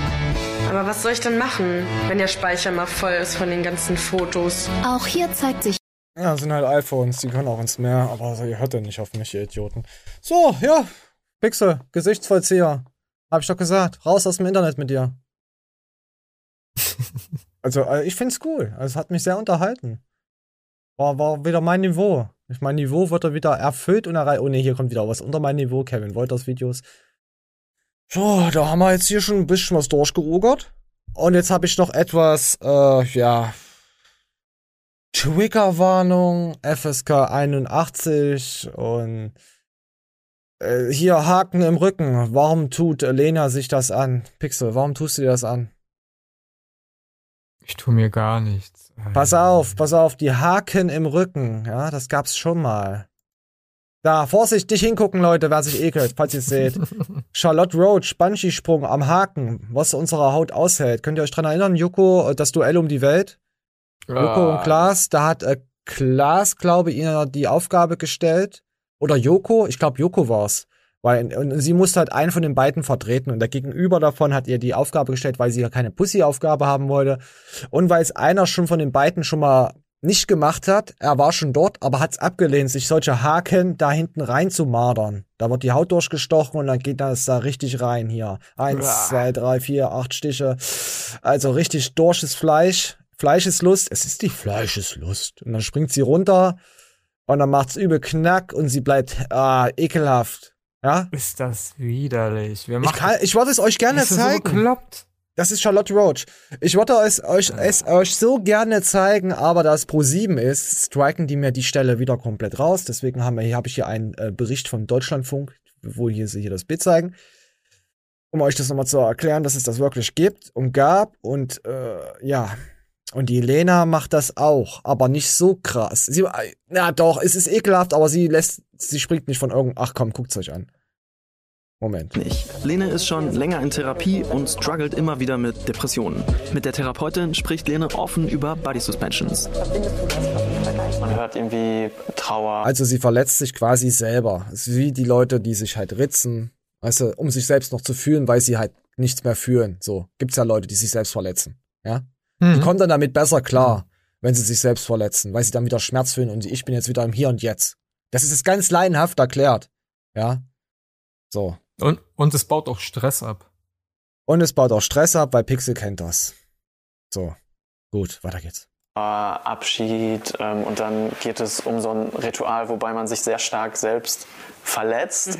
Aber was soll ich denn machen, wenn der Speicher mal voll ist von den ganzen Fotos? Auch hier zeigt sich Ja, das sind halt iPhones, die können auch ins Meer, aber ihr hört ja nicht auf mich, ihr Idioten. So, ja. Pixel, Gesichtsvollzieher. Hab ich doch gesagt. Raus aus dem Internet mit dir. Also, äh, ich find's cool. Also, es hat mich sehr unterhalten. War, war wieder mein Niveau. Ich mein Niveau wird da wieder erfüllt und erreicht. Oh ne, hier kommt wieder was unter mein Niveau. Kevin Wolters Videos. So, da haben wir jetzt hier schon ein bisschen was durchgerugert. Und jetzt habe ich noch etwas, äh, ja, Triggerwarnung, FSK 81 und äh, hier Haken im Rücken. Warum tut Lena sich das an? Pixel, warum tust du dir das an? Ich tue mir gar nichts. Pass auf, pass auf, die Haken im Rücken, ja, das gab's schon mal. Da, Vorsicht, nicht hingucken, Leute, wer sich ekelt, falls ihr es seht. Charlotte Roach, Bungee-Sprung am Haken, was unsere Haut aushält. Könnt ihr euch dran erinnern, Joko, das Duell um die Welt? Joko Ah. und Klaas, da hat äh, Klaas, glaube ich, ihr die Aufgabe gestellt. Oder Joko, ich glaube Joko war's. Weil und sie musste halt einen von den beiden vertreten und der Gegenüber davon hat ihr die Aufgabe gestellt, weil sie ja keine Pussy-Aufgabe haben wollte. Und weil es einer schon von den beiden schon mal nicht gemacht hat, er war schon dort, aber hat's abgelehnt, sich solche Haken da hinten rein zu madern. Da wird die Haut durchgestochen und dann geht das da richtig rein hier. Eins, Uah. zwei, drei, vier, acht Stiche. Also richtig durches Fleisch. Fleischeslust. Es ist die Fleischeslust. Und dann springt sie runter und dann macht's übel Knack und sie bleibt ah, ekelhaft. Ja? Ist das widerlich. Wir Ich, kann, ich wollte es euch gerne ist das so zeigen. bekloppt. Das ist Charlotte Roach. Ich wollte es euch, es euch so gerne zeigen, aber da es Pro 7 ist, striken die mir die Stelle wieder komplett raus. Deswegen habe ich hier einen äh, Bericht vom Deutschlandfunk, wo hier sie hier das Bild zeigen. Um euch das nochmal zu erklären, dass es das wirklich gibt und gab. Und äh, ja. Und die Lena macht das auch, aber nicht so krass. Sie, na doch, es ist ekelhaft, aber sie lässt, sie springt nicht von irgendeinem, ach komm, guckt's euch an. Moment. Nicht. Lene ist schon länger in Therapie und struggelt immer wieder mit Depressionen. Mit der Therapeutin spricht Lene offen über Body Suspensions. Man hört irgendwie Trauer. Also sie verletzt sich quasi selber. Es ist wie die Leute, die sich halt ritzen, weißt du, um sich selbst noch zu fühlen, weil sie halt nichts mehr fühlen. So, gibt's ja Leute, die sich selbst verletzen. Ja? Die Mhm. kommen dann damit besser klar, wenn sie sich selbst verletzen, weil sie dann wieder Schmerz fühlen und ich bin jetzt wieder im Hier und Jetzt. Das ist jetzt ganz laienhaft erklärt. Ja. So. Und, und es baut auch Stress ab. Und es baut auch Stress ab, weil Pixel kennt das. So. Gut, weiter geht's. äh, Abschied ähm, und dann geht es um so ein Ritual, wobei man sich sehr stark selbst verletzt.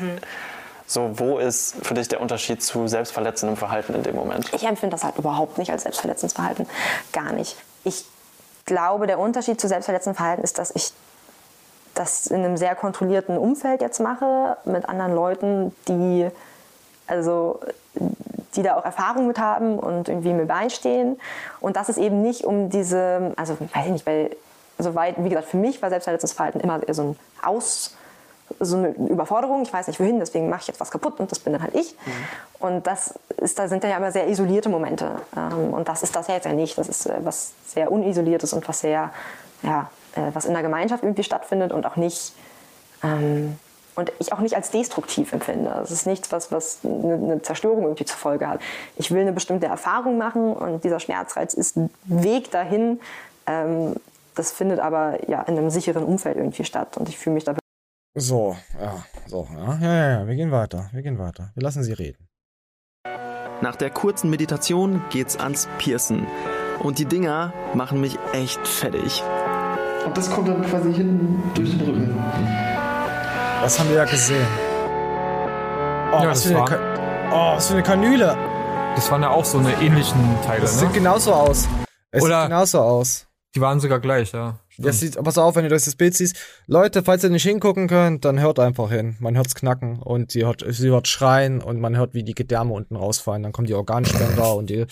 So, wo ist für dich der Unterschied zu selbstverletzendem Verhalten in dem Moment? Ich empfinde das halt überhaupt nicht als selbstverletzendes Verhalten. Gar nicht. Ich glaube, der Unterschied zu selbstverletzendem Verhalten ist, dass ich das in einem sehr kontrollierten Umfeld jetzt mache, mit anderen Leuten, die also die da auch Erfahrung mit haben und irgendwie mir beistehen. Und das ist eben nicht um diese, also weiß ich nicht, weil soweit, wie gesagt, für mich war Selbstverletzungsverhalten immer so ein Aus, so eine Überforderung. Ich weiß nicht wohin, deswegen mache ich jetzt was kaputt und das bin dann halt ich. Mhm. Und das ist, da sind ja immer sehr isolierte Momente. Ähm, und das ist das ja jetzt ja nicht. Das ist äh, was sehr unisoliertes und was sehr, ja, äh, was in der Gemeinschaft irgendwie stattfindet und auch nicht ähm, und ich auch nicht als destruktiv empfinde. Es ist nichts, was, was eine Zerstörung irgendwie zur Folge hat. Ich will eine bestimmte Erfahrung machen und dieser Schmerzreiz ist ein Weg dahin. Ähm, das findet aber ja in einem sicheren Umfeld irgendwie statt und ich fühle mich da. So, ja, so, ja, ja, ja, ja, wir gehen weiter, wir gehen weiter. Wir lassen sie reden. Nach der kurzen Meditation geht's ans Piercen. Und die Dinger machen mich echt fertig. Und das kommt dann quasi hinten durch den Rücken. Das haben wir ja gesehen. Oh, Ja, was, das für eine war- oh was für eine Kanüle. Das waren ja auch so eine ähnlichen Teile, Das ne? sieht genauso aus. Es Oder- sieht genauso aus. Die waren sogar gleich, ja. Das sieht, pass auf, wenn ihr durch das Bild siehst. Leute, falls ihr nicht hingucken könnt, dann hört einfach hin. Man hört's knacken und sie hört, sie hört schreien und man hört, wie die Gedärme unten rausfallen. Dann kommen die Organspender und die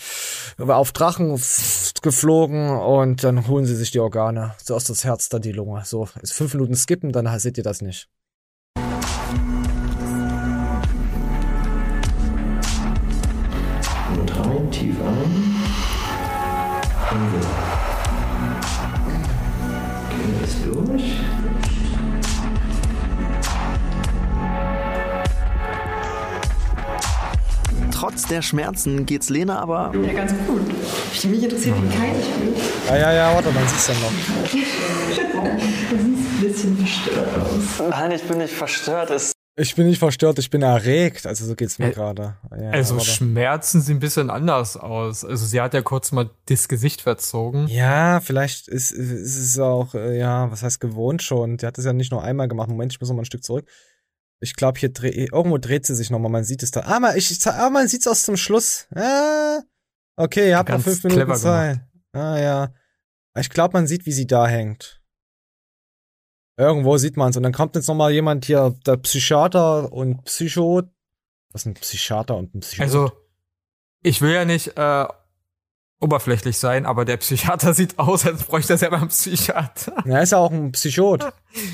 auf Drachen geflogen und dann holen sie sich die Organe. Zuerst das Herz, dann die Lunge. So, ist fünf Minuten skippen, dann seht ihr das nicht. Und rein, tief ein. Und durch. Trotz der Schmerzen geht's Lena aber Ja, ganz gut. Mich interessiert, wie kalt ich bin. Ja, ja, ja, warte, man sieht's dann noch. Du siehst ein bisschen verstört aus. Nein, ich bin nicht verstört. Es Ich bin nicht verstört, ich bin erregt. Also so geht's mir gerade. Ja, also. Schmerzen sehen ein bisschen anders aus. Also sie hat ja kurz mal das Gesicht verzogen. Ja, vielleicht ist, ist es auch, äh, ja, was heißt gewohnt schon. Die hat es ja nicht nur einmal gemacht. Moment, ich muss noch mal ein Stück zurück. Ich glaube, hier dreh, irgendwo dreht sie sich noch mal. Man sieht es da. Ah, man, ich, ah, man sieht's aus zum Schluss. Ah, okay, ihr habt noch fünf Minuten Zeit. Ah, ja. Ich glaube, man sieht, wie sie da hängt. Irgendwo sieht man's. Und dann kommt jetzt noch mal jemand hier, der Psychiater und Psycho. Was ist ein Psychiater und ein Psycho? Also, ich will ja nicht äh, oberflächlich sein, aber der Psychiater sieht aus, als bräuchte er selber einen Psychiater. Er ist ja auch ein Psychot.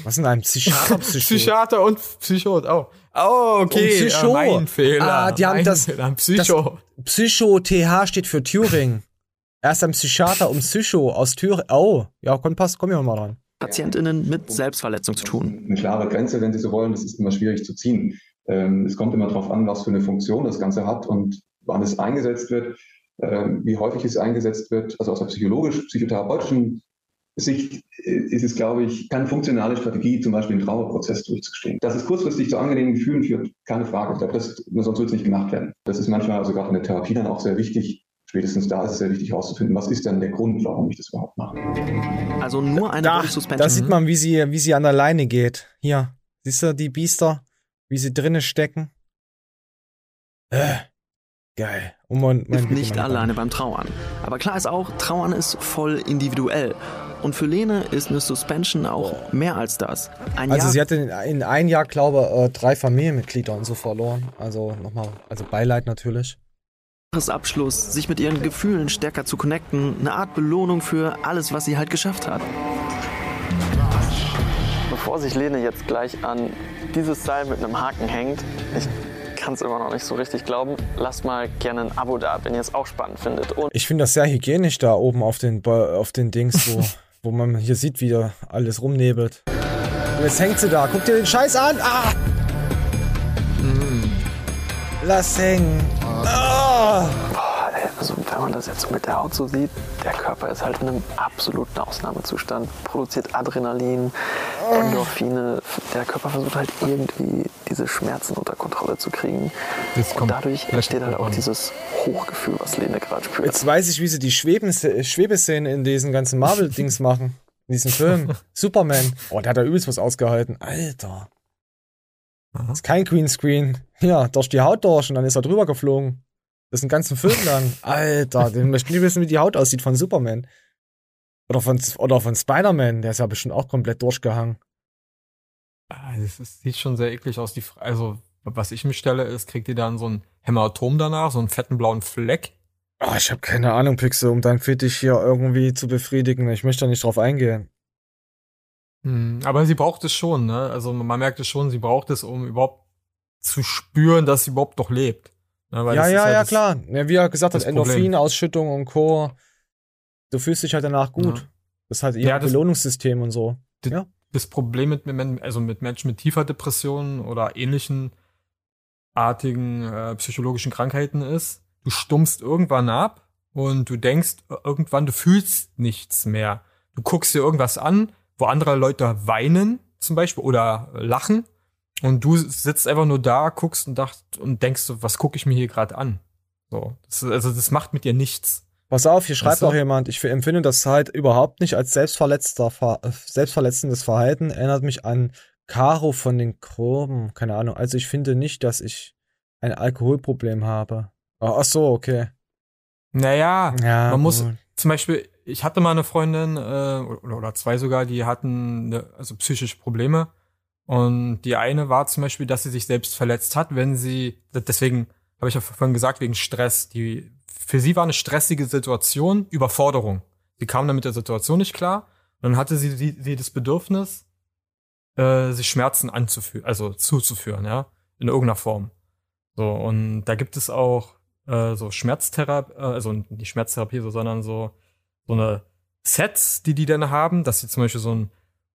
Was ist denn ein Psychiater? Psychot? Psychiater und Psychot, oh. Oh, okay, Und Psycho. äh, mein Fehler. Ah, die haben mein das, Fehler, Psycho. Das Psycho TH steht für Thüringen. Er ist ein Psychiater und Psycho aus Thüringen. Oh, ja, komm, passt, komm hier mal dran. PatientInnen mit Selbstverletzung zu tun. Eine klare Grenze, wenn Sie so wollen, das ist immer schwierig zu ziehen. Ähm, es kommt immer darauf an, was für eine Funktion das Ganze hat und wann es eingesetzt wird, ähm, wie häufig es eingesetzt wird. Also aus der psychologisch-psychotherapeutischen Sicht äh, ist es, glaube ich, keine funktionale Strategie, zum Beispiel den Trauerprozess durchzustehen. Dass es kurzfristig zu angenehmen Gefühlen führt, keine Frage. Ich glaube, das, sonst wird es nicht gemacht werden. Das ist manchmal, also gerade in der Therapie dann auch sehr wichtig. Spätestens da ist es sehr wichtig herauszufinden, was ist denn der Grund, warum ich das überhaupt mache. Also nur eine Da, da sieht man, wie sie, wie sie an der Leine geht. Hier, siehst du die Biester, wie sie drinne stecken? Äh, geil. Und man, man hilft nicht alleine beim Trauern. Aber klar ist auch, Trauern ist voll individuell. Und für Lene ist eine Suspension auch mehr als das. Ein Also Jahr sie hatte in, in ein Jahr, glaube ich, äh, drei Familienmitglieder und so verloren. Also nochmal, also Beileid natürlich. Jahresabschluss, sich mit ihren Gefühlen stärker zu connecten, eine Art Belohnung für alles, was sie halt geschafft hat. Bevor sich Lene jetzt gleich an dieses Seil mit einem Haken hängt, ich kann es immer noch nicht so richtig glauben, lasst mal gerne ein Abo da, wenn ihr es auch spannend findet. Und Ich finde das sehr hygienisch da oben auf den, Ba- auf den Dings, wo, wo man hier sieht, wie da alles rumnebelt. Und jetzt hängt sie da. Guck dir den Scheiß an. Ah! Lass hängen. Ah! Boah, ey, also wenn man das jetzt mit der Haut so sieht, der Körper ist halt in einem absoluten Ausnahmezustand, produziert Adrenalin, Endorphine. Der Körper versucht halt irgendwie diese Schmerzen unter Kontrolle zu kriegen. Jetzt Und kommt dadurch entsteht halt auch dieses Hochgefühl, was Lene gerade spürt. Jetzt weiß ich, wie sie die Schweben Schwebeszenen in diesen ganzen Marvel-Dings machen. In diesem Film. Superman. Oh, der hat da übelst was ausgehalten. Alter. Das ist kein Greenscreen. Ja, durch die Haut durch und dann ist er drüber geflogen. Das ist ein ganzen Film lang. Alter, den möchten die wissen, wie die Haut aussieht von Superman. Oder von, oder von Spider-Man. Der ist ja bestimmt auch komplett durchgehangen. Ah, Das ist, sieht schon sehr eklig aus. Die, also was ich mich stelle, ist, kriegt ihr dann so ein Hämatom danach, so einen fetten blauen Fleck? Oh, ich habe keine Ahnung, Pixel, um dein Fetisch hier irgendwie zu befriedigen. Ich möchte da nicht drauf eingehen. Hm, aber sie braucht es schon, ne? Also man merkt es schon, sie braucht es, um überhaupt zu spüren, dass sie überhaupt noch lebt. Ne? Ja, ja, halt ja, klar. Ja, wie er gesagt hat. Endorphinausschüttung und Co. Du fühlst dich halt danach gut. Ja. Das ist halt ihr Ja, Belohnungssystem und so. Ja. Das Problem mit, mit, also mit Menschen mit tiefer Depression oder ähnlichen artigen äh, psychologischen Krankheiten ist, du stummst irgendwann ab und du denkst äh, irgendwann, du fühlst nichts mehr. Du guckst dir irgendwas an, wo andere Leute weinen zum Beispiel oder lachen und du sitzt einfach nur da, guckst und, dacht, und denkst, so, was gucke ich mir hier gerade an? So, das, also das macht mit dir nichts. Pass auf, hier schreibt du? auch jemand, ich empfinde das halt überhaupt nicht als selbstverletzter Ver äh, selbstverletzendes Verhalten. Erinnert mich an Caro von den Kurven. Keine Ahnung. Also ich finde nicht, dass ich ein Alkoholproblem habe. Ah, Ach so, okay. Naja, Ja, man muss gut. zum Beispiel, ich hatte mal eine Freundin, äh, oder, oder zwei sogar, die hatten ne, also psychische Probleme. Und die eine war zum Beispiel, dass sie sich selbst verletzt hat, wenn sie, deswegen habe ich ja vorhin gesagt, wegen Stress. Die, für sie war eine stressige Situation Überforderung. Sie kam dann mit der Situation nicht klar. Und dann hatte sie, sie, sie das Bedürfnis, äh, sich Schmerzen anzuführen, also zuzuführen, ja, in irgendeiner Form. So, und da gibt es auch äh, so Schmerztherapie, äh, also nicht Schmerztherapie, so, sondern so, so eine Sets, die die dann haben, dass sie zum Beispiel so ein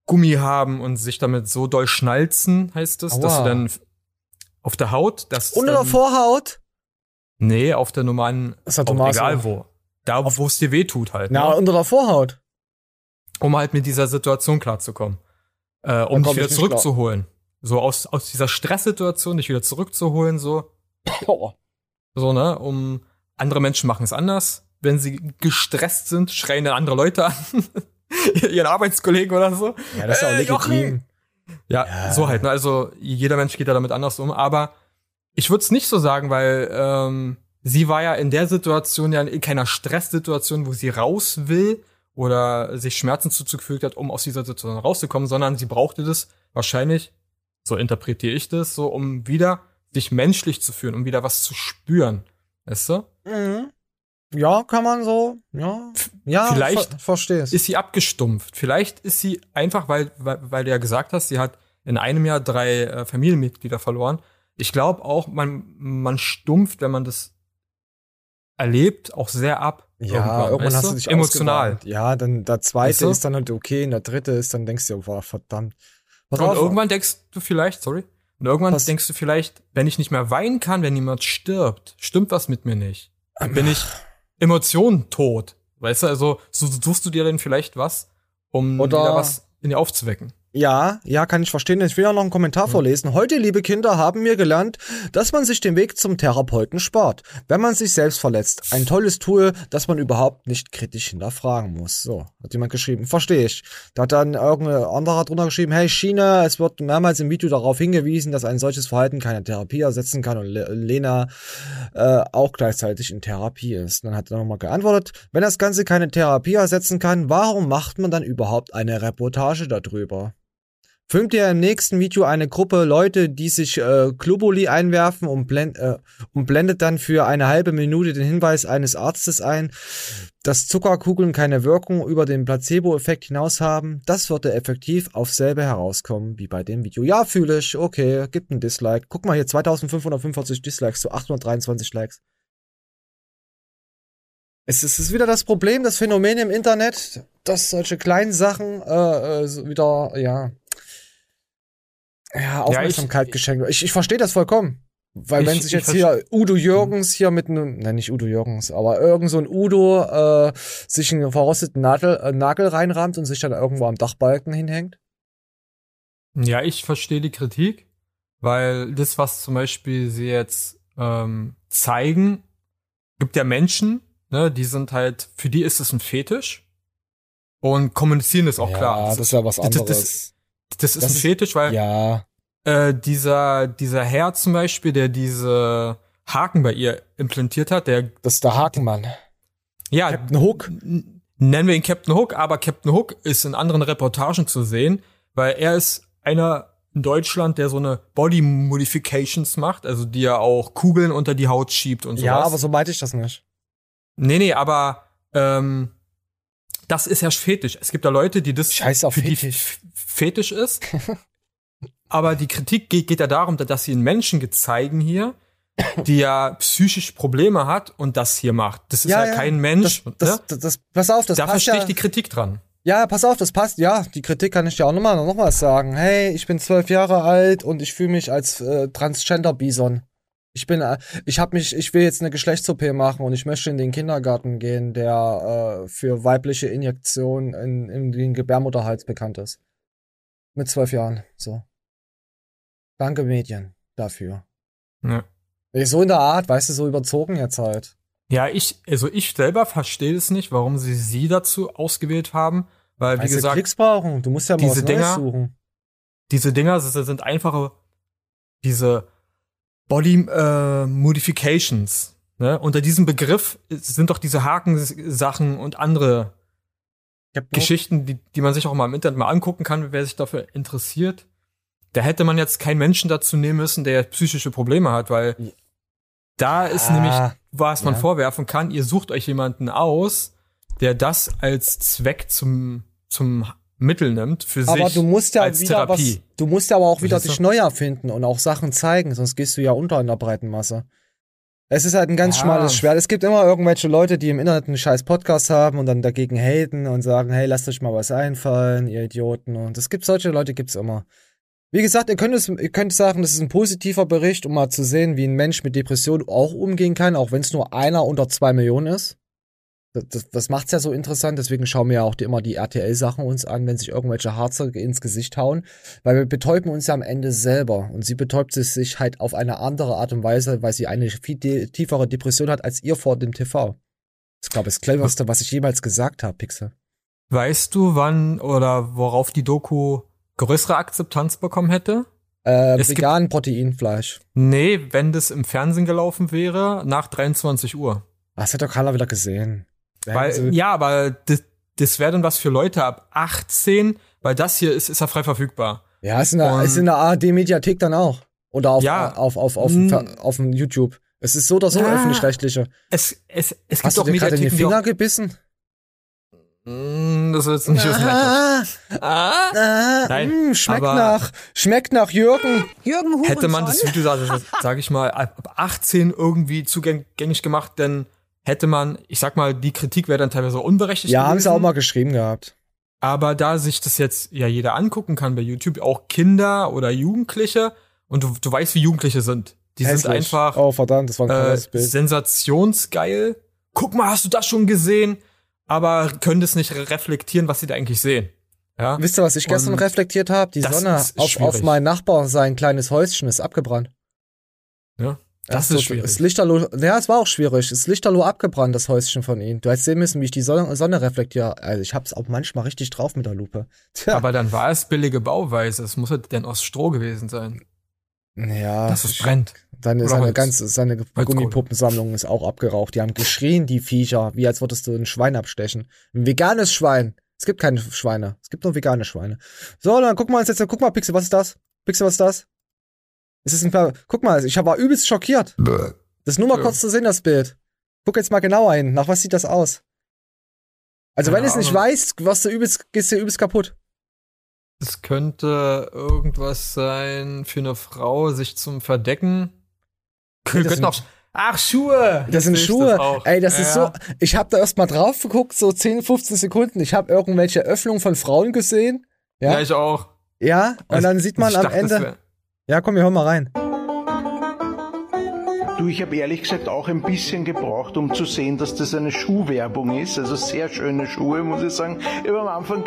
Gummi haben und sich damit so doll schnalzen, heißt es, dass Aua. du dann auf der Haut, das Unter der Vorhaut? Nee, auf der normalen, Das hat Thomas egal auch. wo. Da, wo es dir weh tut halt. Na, ne? unter der Vorhaut. um halt mit dieser Situation klarzukommen. Äh, um dich ich wieder zurückzuholen. So aus, aus dieser Stresssituation dich wieder zurückzuholen, so. So, ne? Um andere Menschen machen es anders. Wenn sie gestresst sind, schreien dann andere Leute an. Ihren Arbeitskollegen oder so. Ja, das ist ja auch Äh, legitim. Ja, so halt. Ne? Also jeder Mensch geht da damit anders um. Aber ich würde es nicht so sagen, weil ähm, sie war ja in der Situation ja in keiner Stresssituation, wo sie raus will oder sich Schmerzen zuzugefügt hat, um aus dieser Situation rauszukommen, sondern sie brauchte das wahrscheinlich, so interpretiere ich das, so um wieder sich menschlich zu fühlen, um wieder was zu spüren. Weißt du? Mhm. Ja, kann man so. Ja, ja Vielleicht ver versteh's. ist sie abgestumpft. Vielleicht ist sie einfach, weil, weil, weil du ja gesagt hast, sie hat in einem Jahr drei äh, Familienmitglieder verloren. Ich glaube auch, man, man stumpft, wenn man das erlebt, auch sehr ab. Ja, irgendwann weißt hast du dich emotional. ausgewarnt. Ja, dann der zweite Weißt du? ist dann halt okay, und der dritte ist, dann denkst du, wow, verdammt. Pass Und irgendwann denkst du vielleicht, sorry, und irgendwann Was? denkst du vielleicht, wenn ich nicht mehr weinen kann, wenn jemand stirbt, stimmt was mit mir nicht. Dann bin ich Emotionen tot. Weißt du, also so suchst du dir dann vielleicht was, um Oder- wieder was in dir aufzuwecken. Ja, ja, kann ich verstehen. Ich will auch noch einen Kommentar vorlesen. Heute, liebe Kinder, haben wir gelernt, dass man sich den Weg zum Therapeuten spart, wenn man sich selbst verletzt. Ein tolles Tool, das man überhaupt nicht kritisch hinterfragen muss. So, hat jemand geschrieben. Verstehe ich. Da hat dann irgendein anderer drunter geschrieben, hey China, es wird mehrmals im Video darauf hingewiesen, dass ein solches Verhalten keine Therapie ersetzen kann und Le Lena äh, auch gleichzeitig in Therapie ist. Dann hat er nochmal geantwortet, wenn das Ganze keine Therapie ersetzen kann, warum macht man dann überhaupt eine Reportage darüber? Filmt ihr im nächsten Video eine Gruppe Leute, die sich äh, Globuli einwerfen und, blend, äh, und blendet dann für eine halbe Minute den Hinweis eines Arztes ein, dass Zuckerkugeln keine Wirkung über den Placebo-Effekt hinaus haben? Das würde effektiv auf selbe herauskommen wie bei dem Video. Ja, fühle ich. Okay, gibt ein Dislike. Guck mal hier, 2545 Dislikes zu 823 Likes. Es ist, wieder das Problem, das Phänomen im Internet, dass solche kleinen Sachen äh, äh, wieder, ja, ja, Aufmerksamkeit geschenkt wird. Ich, ich verstehe das vollkommen. Weil Ich- wenn sich ich jetzt hier Udo Jürgens hier mit einem, nein, nicht Udo Jürgens, aber irgend so ein Udo äh, sich einen verrosteten Nagel, äh, Nagel reinrammt und sich dann irgendwo am Dachbalken hinhängt. Ja, ich verstehe die Kritik, weil das, was zum Beispiel sie jetzt ähm, zeigen, gibt ja Menschen, ne, die sind halt, für die ist es ein Fetisch und kommunizieren das auch Ja, klar. das ist ja was Das, das, anderes. Das ist Das ein ist- Fetisch, weil Ja. äh, dieser, dieser Herr zum Beispiel, der diese Haken bei ihr implantiert hat, der. Das ist der Hakenmann. Ja. Captain Hook. Nennen wir ihn Captain Hook, aber Captain Hook ist in anderen Reportagen zu sehen, weil er ist einer, in Deutschland, der so eine Body Modifications macht, also die ja auch Kugeln unter die Haut schiebt und sowas. Ja, aber so meinte ich das nicht. Nee, nee, aber ähm, das ist ja Fetisch. Es gibt da Leute, die das Scheiß auf für die Fetisch. F- Fetisch ist. aber die Kritik geht, geht ja darum, dass sie einen Menschen gezeigen hier, die ja psychisch Probleme hat und das hier macht. Das ist ja, kein Mensch. Das, das, ne? das, das, pass auf, das da verstehe ja. ich die Kritik dran. Ja, pass auf, das passt. Ja, die Kritik kann ich dir auch nochmal noch mal sagen. Hey, ich bin zwölf Jahre alt und ich fühle mich als äh, Transgender-Bison. Ich bin, äh, ich habe mich, ich will jetzt eine Geschlechts-OP machen und ich möchte in den Kindergarten gehen, der äh, für weibliche Injektion in, in den Gebärmutterhals bekannt ist. Mit zwölf Jahren, so. Danke Medien dafür. Ja. So in der Art, weißt du, so überzogen jetzt halt. Ja, ich, also ich selber verstehe es nicht, warum sie sie dazu ausgewählt haben, weil wie sie gesagt, Klicks brauchen. Du musst ja mal diese was Neues Dinger, suchen. diese Dinger sind, sind einfache, diese Body äh, Modifications. Ne? Unter diesem Begriff sind doch diese Hakensachen und andere Geschichten, die, die man sich auch mal im Internet mal angucken kann, wer sich dafür interessiert. Da hätte man jetzt keinen Menschen dazu nehmen müssen, der psychische Probleme hat, weil da ist Ah, nämlich, was man ja. vorwerfen kann, ihr sucht euch jemanden aus, der das als Zweck zum, zum Mittel nimmt für sich Aber du musst ja als wieder was, Therapie. du musst ja aber auch wieder dich neu erfinden und auch Sachen zeigen, sonst gehst du ja unter in der breiten Masse. Es ist halt ein ganz Ja. schmales Schwert. Es gibt immer irgendwelche Leute, die im Internet einen scheiß Podcast haben und dann dagegen haten und sagen, hey, lasst euch mal was einfallen, ihr Idioten. Und es gibt solche Leute, gibt's immer. Wie gesagt, ihr könnt, es, ihr könnt sagen, das ist ein positiver Bericht, um mal zu sehen, wie ein Mensch mit Depression auch umgehen kann, auch wenn es nur einer unter zwei Millionen ist. Das, das, macht's ja so interessant, deswegen schauen wir ja auch die, immer die RTL-Sachen uns an, wenn sich irgendwelche Harzer ins Gesicht hauen, weil wir betäuben uns ja am Ende selber und sie betäubt es sich halt auf eine andere Art und Weise, weil sie eine viel de tiefere Depression hat als ihr vor dem TV. Das glaube ich das cleverste, was ich jemals gesagt habe, Pixel. Weißt du, wann oder worauf die Doku größere Akzeptanz bekommen hätte? Äh, Es gibt- vegan Proteinfleisch. Nee, wenn das im Fernsehen gelaufen wäre, nach 23 Uhr. Das hat doch keiner wieder gesehen. Weil, Also- ja, aber das, das wäre dann was für Leute ab 18, weil das hier ist, ist ja frei verfügbar. Ja, ist in der, Und- ist in der ARD-Mediathek dann auch. Oder auf, Ja. auf, auf, auf, auf, auf dem YouTube. Es ist so oder so Ja. öffentlich-rechtliche. Es, es, es gibt Hast du auch dir gerade in die Finger gebissen? Mm, das ist jetzt nicht aus dem Ah, ah, ah, Nein, mm, schmeckt aber- nach, schmeckt nach Jürgen. Jürgen Hätte man das Video, also, sag ich mal, ab 18 irgendwie zugänglich gemacht, dann hätte man, ich sag mal, die Kritik wäre dann teilweise unberechtigt Ja, haben sie auch mal geschrieben gehabt. Aber da sich das jetzt ja jeder angucken kann bei YouTube, auch Kinder oder Jugendliche, und du, du weißt, wie Jugendliche sind. Die sind Hässlich. einfach Oh, verdammt, das war ein äh, Bild. sensationsgeil. Guck mal, hast du das schon gesehen? Aber können das nicht re- reflektieren, was sie da eigentlich sehen. Ja? Wisst ihr, was ich gestern Und reflektiert habe? Die Sonne ist auf, auf schwierig. meinen Nachbar, sein kleines Häuschen ist abgebrannt. Ja, Das, das ist so, schwierig. Das Lichterloh, ja, es war auch schwierig. Das Lichterloh abgebrannt, das Häuschen von ihm. Du hättest sehen müssen, wie ich die Sonne, Sonne reflektiere. Also ich hab's auch manchmal richtig drauf mit der Lupe. Tja. Aber dann war es billige Bauweise. Es muss halt denn aus Stroh gewesen sein. Ja. Dass es brennt. Seine, Oder seine Holz. ganze, seine. Gummipuppensammlung ist auch abgeraucht. Die haben geschrien, die Viecher, wie als würdest du ein Schwein abstechen. Ein veganes Schwein. Es gibt keine Schweine. Es gibt nur vegane Schweine. So, dann guck mal uns jetzt, guck mal, Pixel, was ist das? Pixel, was ist das? Es ist ein paar, guck mal, ich war übelst schockiert. Das ist nur mal Ja. kurz zu sehen, das Bild. Guck jetzt mal genauer hin. Nach was sieht das aus? Also, Keine wenn du es nicht weißt, wirst du übelst, gehst du übelst kaputt. Es könnte irgendwas sein für eine Frau, sich zum Verdecken. das Könnte sind-. Ach, Schuhe! Das sind Schuhe. auch. Ey, das Ja, ist so. Ich habe da erst mal drauf geguckt, so 10, 15 Sekunden. Ich habe irgendwelche Öffnungen von Frauen gesehen. Ja. Ja, ich auch. Ja, und dann sieht man am dachte, das Ende. Ja, komm, wir hören mal rein. Du, ich habe ehrlich gesagt auch ein bisschen gebraucht, um zu sehen, dass das eine Schuhwerbung ist. Also sehr schöne Schuhe, muss ich sagen. Ich habe am Anfang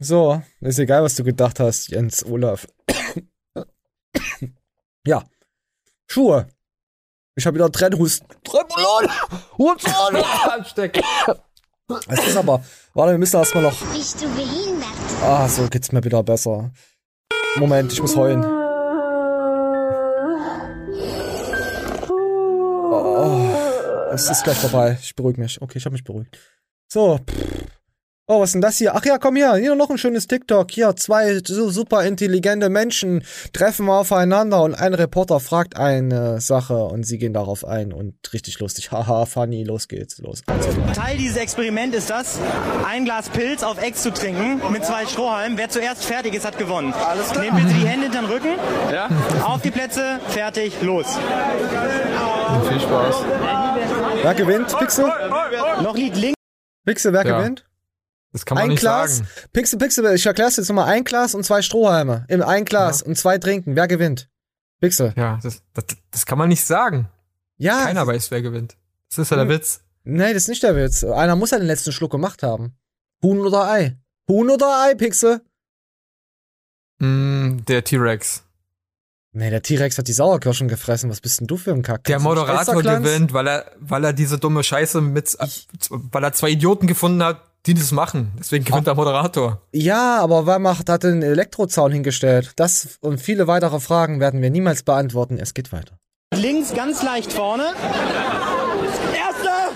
So, ist egal, was du gedacht hast, Jens Olaf. ja. Schuhe. Ich habe wieder Trennhusten. Trennhusten! Husten! Anstecken. Es ist aber. Warte, wir müssen erstmal noch. Bist du behindert? Ah, so geht's mir wieder besser. Moment, ich muss heulen. Es ist gleich vorbei. Ich beruhige mich. Okay, ich habe mich beruhigt. So. pff. Oh, was ist denn das hier? Ach ja, komm hier, hier noch ein schönes TikTok. Hier, zwei so super intelligente Menschen treffen aufeinander und ein Reporter fragt eine Sache und sie gehen darauf ein und richtig lustig. Haha, funny, los geht's, los. Also, Teil dieses Experiments ist das, ein Glas Pilz auf Ex zu trinken mit zwei Strohhalmen. Wer zuerst fertig ist, hat gewonnen. Alles klar. Nehmen bitte die Hände hinter den Rücken. Ja. Auf die Plätze, fertig, los. Viel Spaß. wer gewinnt, Pixel? Noch Lied links. Pixel, wer Ja. gewinnt? Das kann man ein nicht Glas, sagen. Pixel, Pixel, ich erklär's jetzt nochmal. Ein Glas und zwei Strohhalme. Im ein Glas und zwei trinken. Wer gewinnt? Pixel. Ja, das, das, das kann man nicht sagen. Ja. Keiner weiß, wer gewinnt. Das ist ja der Hm. Witz. Nee, das ist nicht der Witz. Einer muss ja den letzten Schluck gemacht haben. Huhn oder Ei? Huhn oder Ei, Pixel? Mm, der T-Rex. Nee, der T-Rex hat die Sauerkirschen gefressen. Was bist denn du für ein Kack? Der Moderator gewinnt, weil er, weil er diese dumme Scheiße mit, weil er zwei Idioten gefunden hat, die das machen. Deswegen gewinnt der Moderator. Ja, aber wer macht, hat den Elektrozaun hingestellt? Das und viele weitere Fragen werden wir niemals beantworten. Es geht weiter. Links ganz leicht vorne. Erster!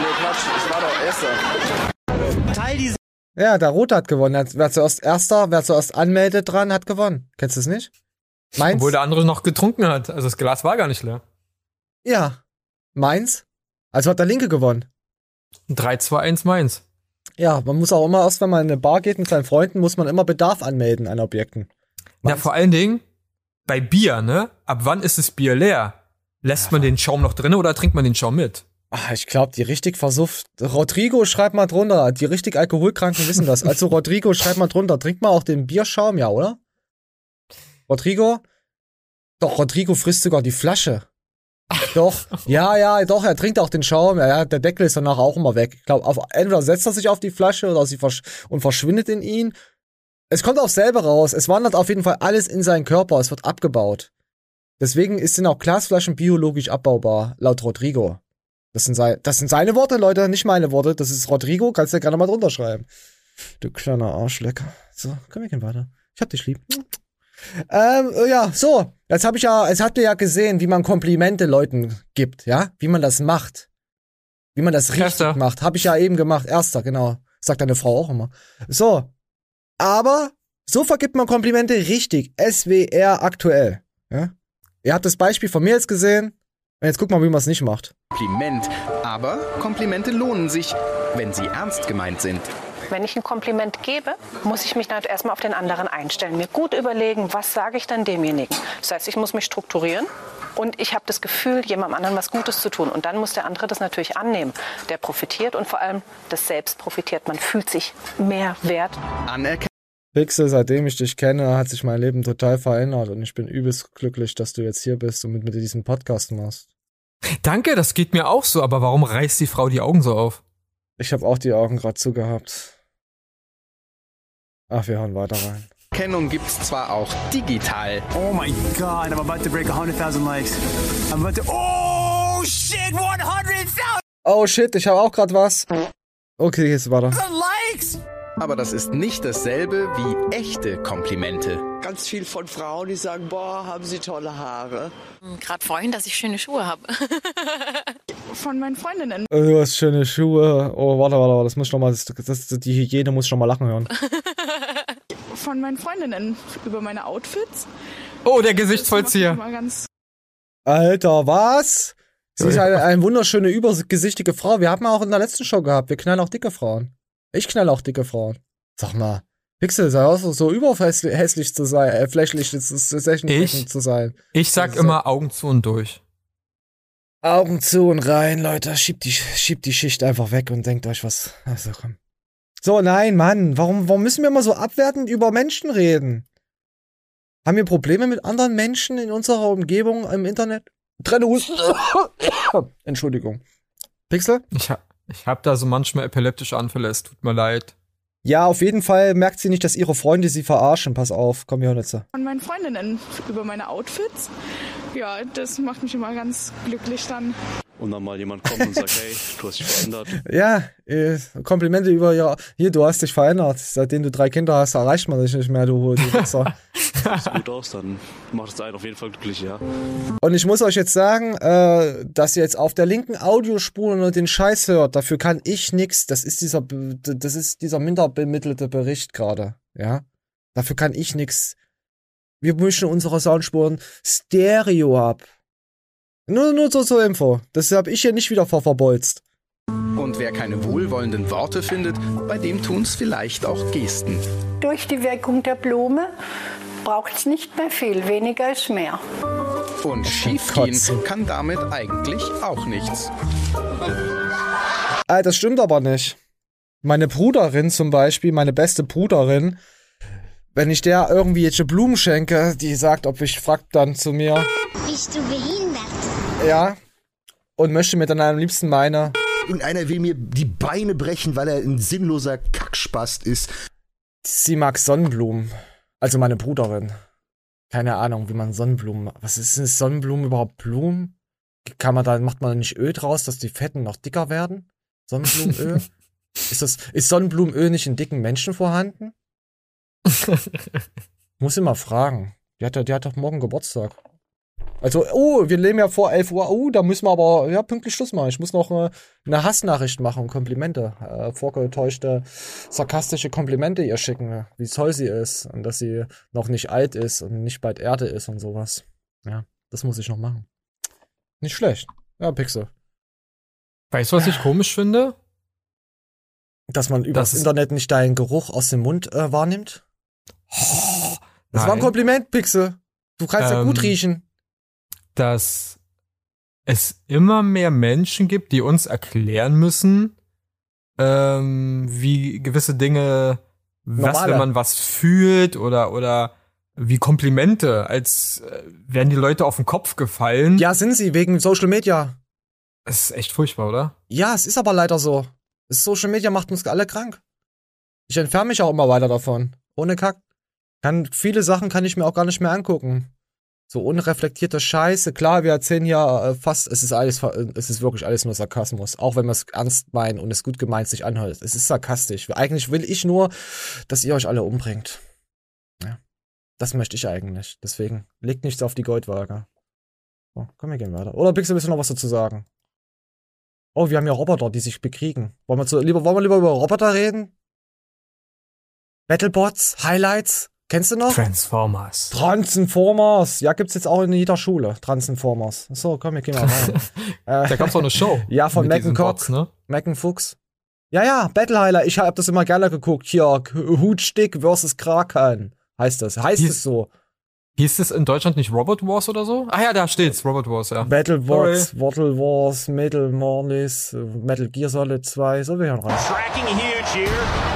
Nee, Quatsch, ich war doch Erster. Teil dieses Ja, der Rote hat gewonnen. Wer zuerst Erster, wer zuerst anmeldet dran, hat gewonnen. Kennst du es nicht? Meins? Obwohl der andere noch getrunken hat. Also das Glas war gar nicht leer. Ja. Meins? Also hat der Linke gewonnen. 3, 2, 1 Mainz. Ja, man muss auch immer erst, wenn man in eine Bar geht mit seinen Freunden, muss man immer Bedarf anmelden an Objekten. Na, vor allen Dingen bei Bier, ne? Ab wann ist das Bier leer? Lässt man den Schaum noch drin oder trinkt man den Schaum mit? Ah, ich glaube, die richtig versuft. Rodrigo, schreibt mal drunter. Die richtig Alkoholkranken wissen das. Also, Rodrigo, schreibt mal drunter. Trinkt mal auch den Bierschaum, ja, oder? Rodrigo? Doch, Rodrigo frisst sogar die Flasche. Doch, ja, ja, doch, er trinkt auch den Schaum. Ja, der Deckel ist danach auch immer weg. Ich glaube, entweder setzt er sich auf die Flasche oder sie versch und verschwindet in ihn. Es kommt auch selber raus. Es wandert auf jeden Fall alles in seinen Körper. Es wird abgebaut. Deswegen sind auch Glasflaschen biologisch abbaubar, laut Rodrigo. Das sind, sei das sind seine Worte, Leute, nicht meine Worte. Das ist Rodrigo, kannst du ja gerne mal drunter schreiben. Du kleiner Arschlecker. So, komm, wir gehen weiter. Ich hab dich lieb. Ähm, äh, ja, so. Jetzt habe ich ja, jetzt habt ihr ja gesehen, wie man Komplimente Leuten gibt, ja? Wie man das macht. Wie man das richtig Erster. macht. Habe ich ja eben gemacht. Erster, genau. Sagt deine Frau auch immer. So. Aber so vergibt man Komplimente richtig. SWR aktuell. Ja? Ihr habt das Beispiel von mir jetzt gesehen. Und jetzt guck mal, wie man es nicht macht. Kompliment. Aber Komplimente lohnen sich, wenn sie ernst gemeint sind. Wenn ich ein Kompliment gebe, muss ich mich halt erstmal auf den anderen einstellen, mir gut überlegen, was sage ich dann demjenigen. Das heißt, ich muss mich strukturieren und ich habe das Gefühl, jemandem anderen was Gutes zu tun. Und dann muss der andere das natürlich annehmen. Der profitiert und vor allem das Selbst profitiert. Man fühlt sich mehr wert. Anerkennen. Pixel, seitdem ich dich kenne, hat sich mein Leben total verändert und ich bin übelst glücklich, dass du jetzt hier bist und mit mir diesen Podcast machst. Danke, das geht mir auch so, aber warum reißt die Frau die Augen so auf? Ich habe auch die Augen gerade zugehabt. Ach, wir hören weiter rein. Kennung gibt's zwar auch digital. Oh my god, I'm about to break 100,000 likes. I'm about to. Oh shit, 100,000 Oh shit, ich habe auch gerade was. Okay, jetzt weiter. likes! Aber das ist nicht dasselbe wie echte Komplimente. Ganz viel von Frauen, die sagen, boah, haben sie tolle Haare. Gerade freuen, dass ich schöne Schuhe habe. Von meinen Freundinnen. Du hast schöne Schuhe. Oh, warte, warte, warte, das muss ich noch mal, das, das, die Hygiene muss ich schon mal lachen hören. Von meinen Freundinnen über meine Outfits. Oh, der Gesichtsvollzieher. Alter, was? Sie ist eine, eine wunderschöne, übergesichtige Frau. Wir haben auch in der letzten Show gehabt. Wir knallen auch dicke Frauen. Ich knall auch dicke Frauen. Sag mal, Pixel, sei auch so, so überhässlich zu sein, äh, flächlich zu, Ich? zu sein. Ich sag ist immer Augen zu und durch. Augen zu und rein, Leute. Schiebt die, schiebt die Schicht einfach weg und denkt euch was. Also komm. So, nein, Mann. Warum, warum müssen wir immer so abwertend über Menschen reden? Haben wir Probleme mit anderen Menschen in unserer Umgebung im Internet? Trenne Husten. Entschuldigung. Pixel? Ich hab, ich hab da so manchmal epileptische Anfälle, es tut mir leid. Ja, auf jeden Fall merkt sie nicht, dass ihre Freunde sie verarschen. Pass auf, komm, wir hören jetzt. von meinen Freundinnen über meine Outfits. Ja, das macht mich immer ganz glücklich dann. und dann mal jemand kommt und sagt, hey, du hast dich verändert. Ja, äh, Komplimente über, ja, hier, du hast dich verändert. Seitdem du drei Kinder hast, erreicht man dich nicht mehr, du, du Wichser. Sieht gut aus, dann macht es einen auf jeden Fall glücklich, ja. Und ich muss euch jetzt sagen, äh, dass ihr jetzt auf der linken Audiospur nur den Scheiß hört, dafür kann ich nix. Das ist dieser, das ist dieser minderbemittelte Bericht gerade, ja. Dafür kann ich nix. Wir mischen unsere Soundspuren Stereo ab. Nur, nur so zur Info. Das habe ich hier nicht wieder ver verbolzt. Und wer keine wohlwollenden Worte findet, bei dem tun's vielleicht auch Gesten. Durch die Wirkung der Blume braucht es nicht mehr viel, weniger ist mehr. Und schiefgehen kann damit eigentlich auch nichts. Äh, das stimmt aber nicht. Meine Bruderin zum Beispiel, meine beste Bruderin, wenn ich der irgendwie jetzt Blumen schenke, die sagt, ob ich fragt dann zu mir, Bist du behindert? ja, und möchte mir dann am liebsten meine. Irgendeiner will mir die Beine brechen, weil er ein sinnloser Kackspast ist. Sie mag Sonnenblumen. Also meine Bruderin. Keine Ahnung, wie man Sonnenblumen. Was ist denn Sonnenblumen überhaupt Blumen? Kann man da, macht man nicht Öl draus, dass die Fetten noch dicker werden? Sonnenblumenöl? ist das, ist Sonnenblumenöl nicht in dicken Menschen vorhanden? Muss ich mal fragen. Die hat, die hat doch morgen Geburtstag. Also, oh, wir leben ja vor 11 Uhr. Oh, da müssen wir aber ja, pünktlich Schluss machen. Ich muss noch äh, eine Hassnachricht machen und Komplimente. Äh, vorgetäuschte, sarkastische Komplimente ihr schicken, wie toll sie ist und dass sie noch nicht alt ist und nicht bald Erde ist und sowas. Ja, das muss ich noch machen. Nicht schlecht. Ja, Pixel. Weißt du, was ich komisch finde? Dass man über Das Internet nicht deinen Geruch aus dem Mund äh, wahrnimmt? Das war ein Nein. Kompliment, Pixel. Du kannst ja Ähm, gut riechen. dass es immer mehr Menschen gibt, die uns erklären müssen, ähm, wie gewisse Dinge, was, wenn man was fühlt oder, oder wie Komplimente, als äh, wären die Leute auf den Kopf gefallen. Ja, sind sie, wegen Social Media. Das ist echt furchtbar, oder? Ja, es ist aber leider so. Das Social Media macht uns alle krank. Ich entferne mich auch immer weiter davon. Ohne Kack. Kann, viele Sachen kann ich mir auch gar nicht mehr angucken. So unreflektierte Scheiße. Klar, wir erzählen ja äh, fast, es ist alles, äh, es ist wirklich alles nur Sarkasmus. Auch wenn wir es ernst meinen und es gut gemeint sich anhört. Es ist sarkastisch. Eigentlich will ich nur, dass ihr euch alle umbringt. Ja. Das möchte ich eigentlich. Deswegen legt nichts auf die Goldwaage. So, komm, wir gehen weiter. Oder Pixel, willst du noch was dazu sagen? Oh, wir haben ja Roboter, die sich bekriegen. Wollen wir, zu, lieber, wollen wir lieber über Roboter reden? Battlebots, Highlights, kennst du noch? Transformers. Transformers. Ja, gibt's jetzt auch in jeder Schule. Transformers. So, komm, wir gehen mal rein. äh, Da gab's auch eine Show Ja, von Cock. Bots, ne? Fuchs. Ja, ja, Battle Highlight. Ich hab das immer gerne geguckt. Hier, Hutstick versus Kraken. Heißt das. Heißt Hieß- es so. Hieß es in Deutschland nicht Robot Wars oder so? Ah ja, da steht's, Robot Wars, ja. Battle Wars, Sorry. Wattle Wars, Metal Mornis, Metal Gear Solid 2. So, wir hören rein. Tracking huge here.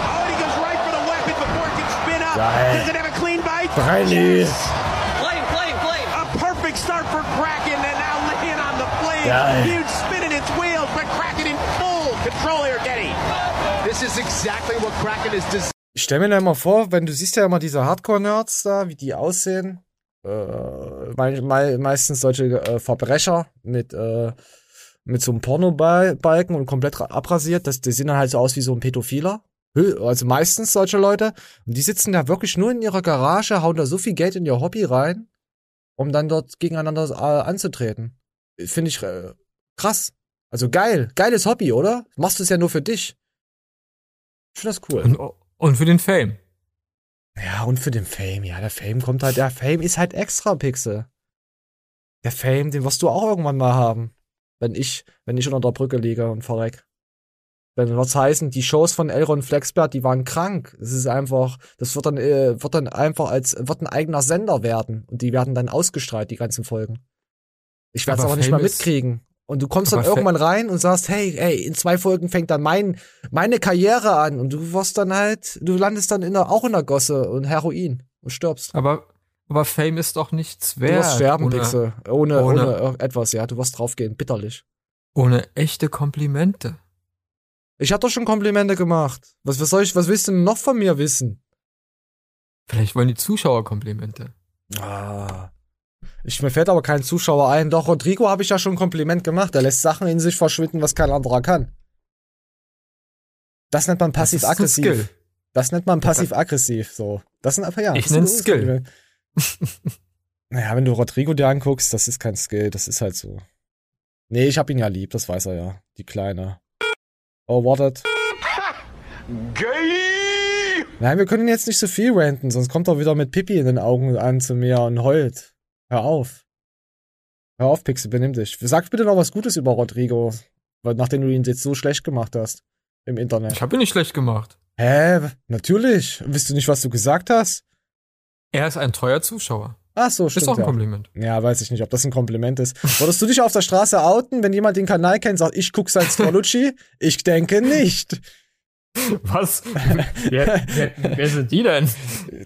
Geil. Does it have a clean bite? Brenny. Yes. Flame, flame, flame. A perfect start for Kraken and now laying on the. Geil. Huge spin in its wheels, but Kraken in full control here, Getty. This is exactly what Kraken is designed. Ich stell mir da immer vor, wenn du siehst ja immer diese Hardcore-Nerds da, wie die aussehen. Äh, mei mei meistens solche äh, Verbrecher mit, äh, mit so einem Pornobalken und komplett ra- abrasiert. Das, die sehen dann halt so aus wie so ein Pädophiler. Also meistens solche Leute. Und die sitzen da wirklich nur in ihrer Garage, hauen da so viel Geld in ihr Hobby rein, um dann dort gegeneinander äh, anzutreten. Finde ich äh, krass. Also geil. Geiles Hobby, oder? Machst du es ja nur für dich. Ich finde das cool. Und, und für den Fame. Ja, und für den Fame, ja, der Fame kommt halt, der Fame ist halt extra Pixel. Der Fame, den wirst du auch irgendwann mal haben. Wenn ich, wenn ich unter der Brücke liege und verreck. Dann wird's heißen, die Shows von Elron Flexbert, die waren krank. Es ist einfach, das wird dann, äh, wird dann einfach als, wird ein eigener Sender werden. Und die werden dann ausgestrahlt, die ganzen Folgen. Ich werde es Aber aber nicht mal ist- mitkriegen. Und du kommst dann irgendwann rein und sagst, hey, hey, in zwei Folgen fängt dann mein, meine Karriere an. Und du wirst dann halt, du landest dann in der, auch in der Gosse und Heroin und stirbst. Aber, aber Fame ist doch nichts Du wert. wirst sterben, ohne, Pixel. Ohne, ohne- ohne, irgendetwas, ja. Du wirst draufgehen, bitterlich. Ohne echte Komplimente. Ich hab doch schon Komplimente gemacht. Was, was soll ich, was willst du denn noch von mir wissen? Vielleicht wollen die Zuschauer Komplimente. Ah. Ich, mir fällt aber kein Zuschauer ein. Doch, Rodrigo habe ich ja schon ein Kompliment gemacht. Er lässt Sachen in sich verschwinden, was kein anderer kann. Das nennt man passiv-aggressiv. Das nennt man passiv-aggressiv, so. Das sind einfach, ja. Ich nenn's Skill. Naja, wenn du Rodrigo dir anguckst, das ist kein Skill, das ist halt so. Nee, ich hab ihn ja lieb, das weiß er ja. Die Kleine. Oh, wartet. Gay! Nein, wir können jetzt nicht so viel ranten, sonst kommt er wieder mit Pipi in den Augen an zu mir und heult. Hör auf. Hör auf, Pixel, benimm dich. Sag bitte noch was Gutes über Rodrigo, weil nachdem du ihn jetzt so schlecht gemacht hast im Internet. Ich habe ihn nicht schlecht gemacht. Hä? Natürlich. Wisst du nicht, was du gesagt hast? Er ist ein treuer Zuschauer. Ach so, stimmt. Ist auch ein ja. Kompliment. Ja, weiß ich nicht, ob das ein Kompliment ist. Würdest du dich auf der Straße outen, wenn jemand den Kanal kennt, sagt, ich guck seit Strolucci? ich denke nicht. Was? wer, wer, wer sind die denn?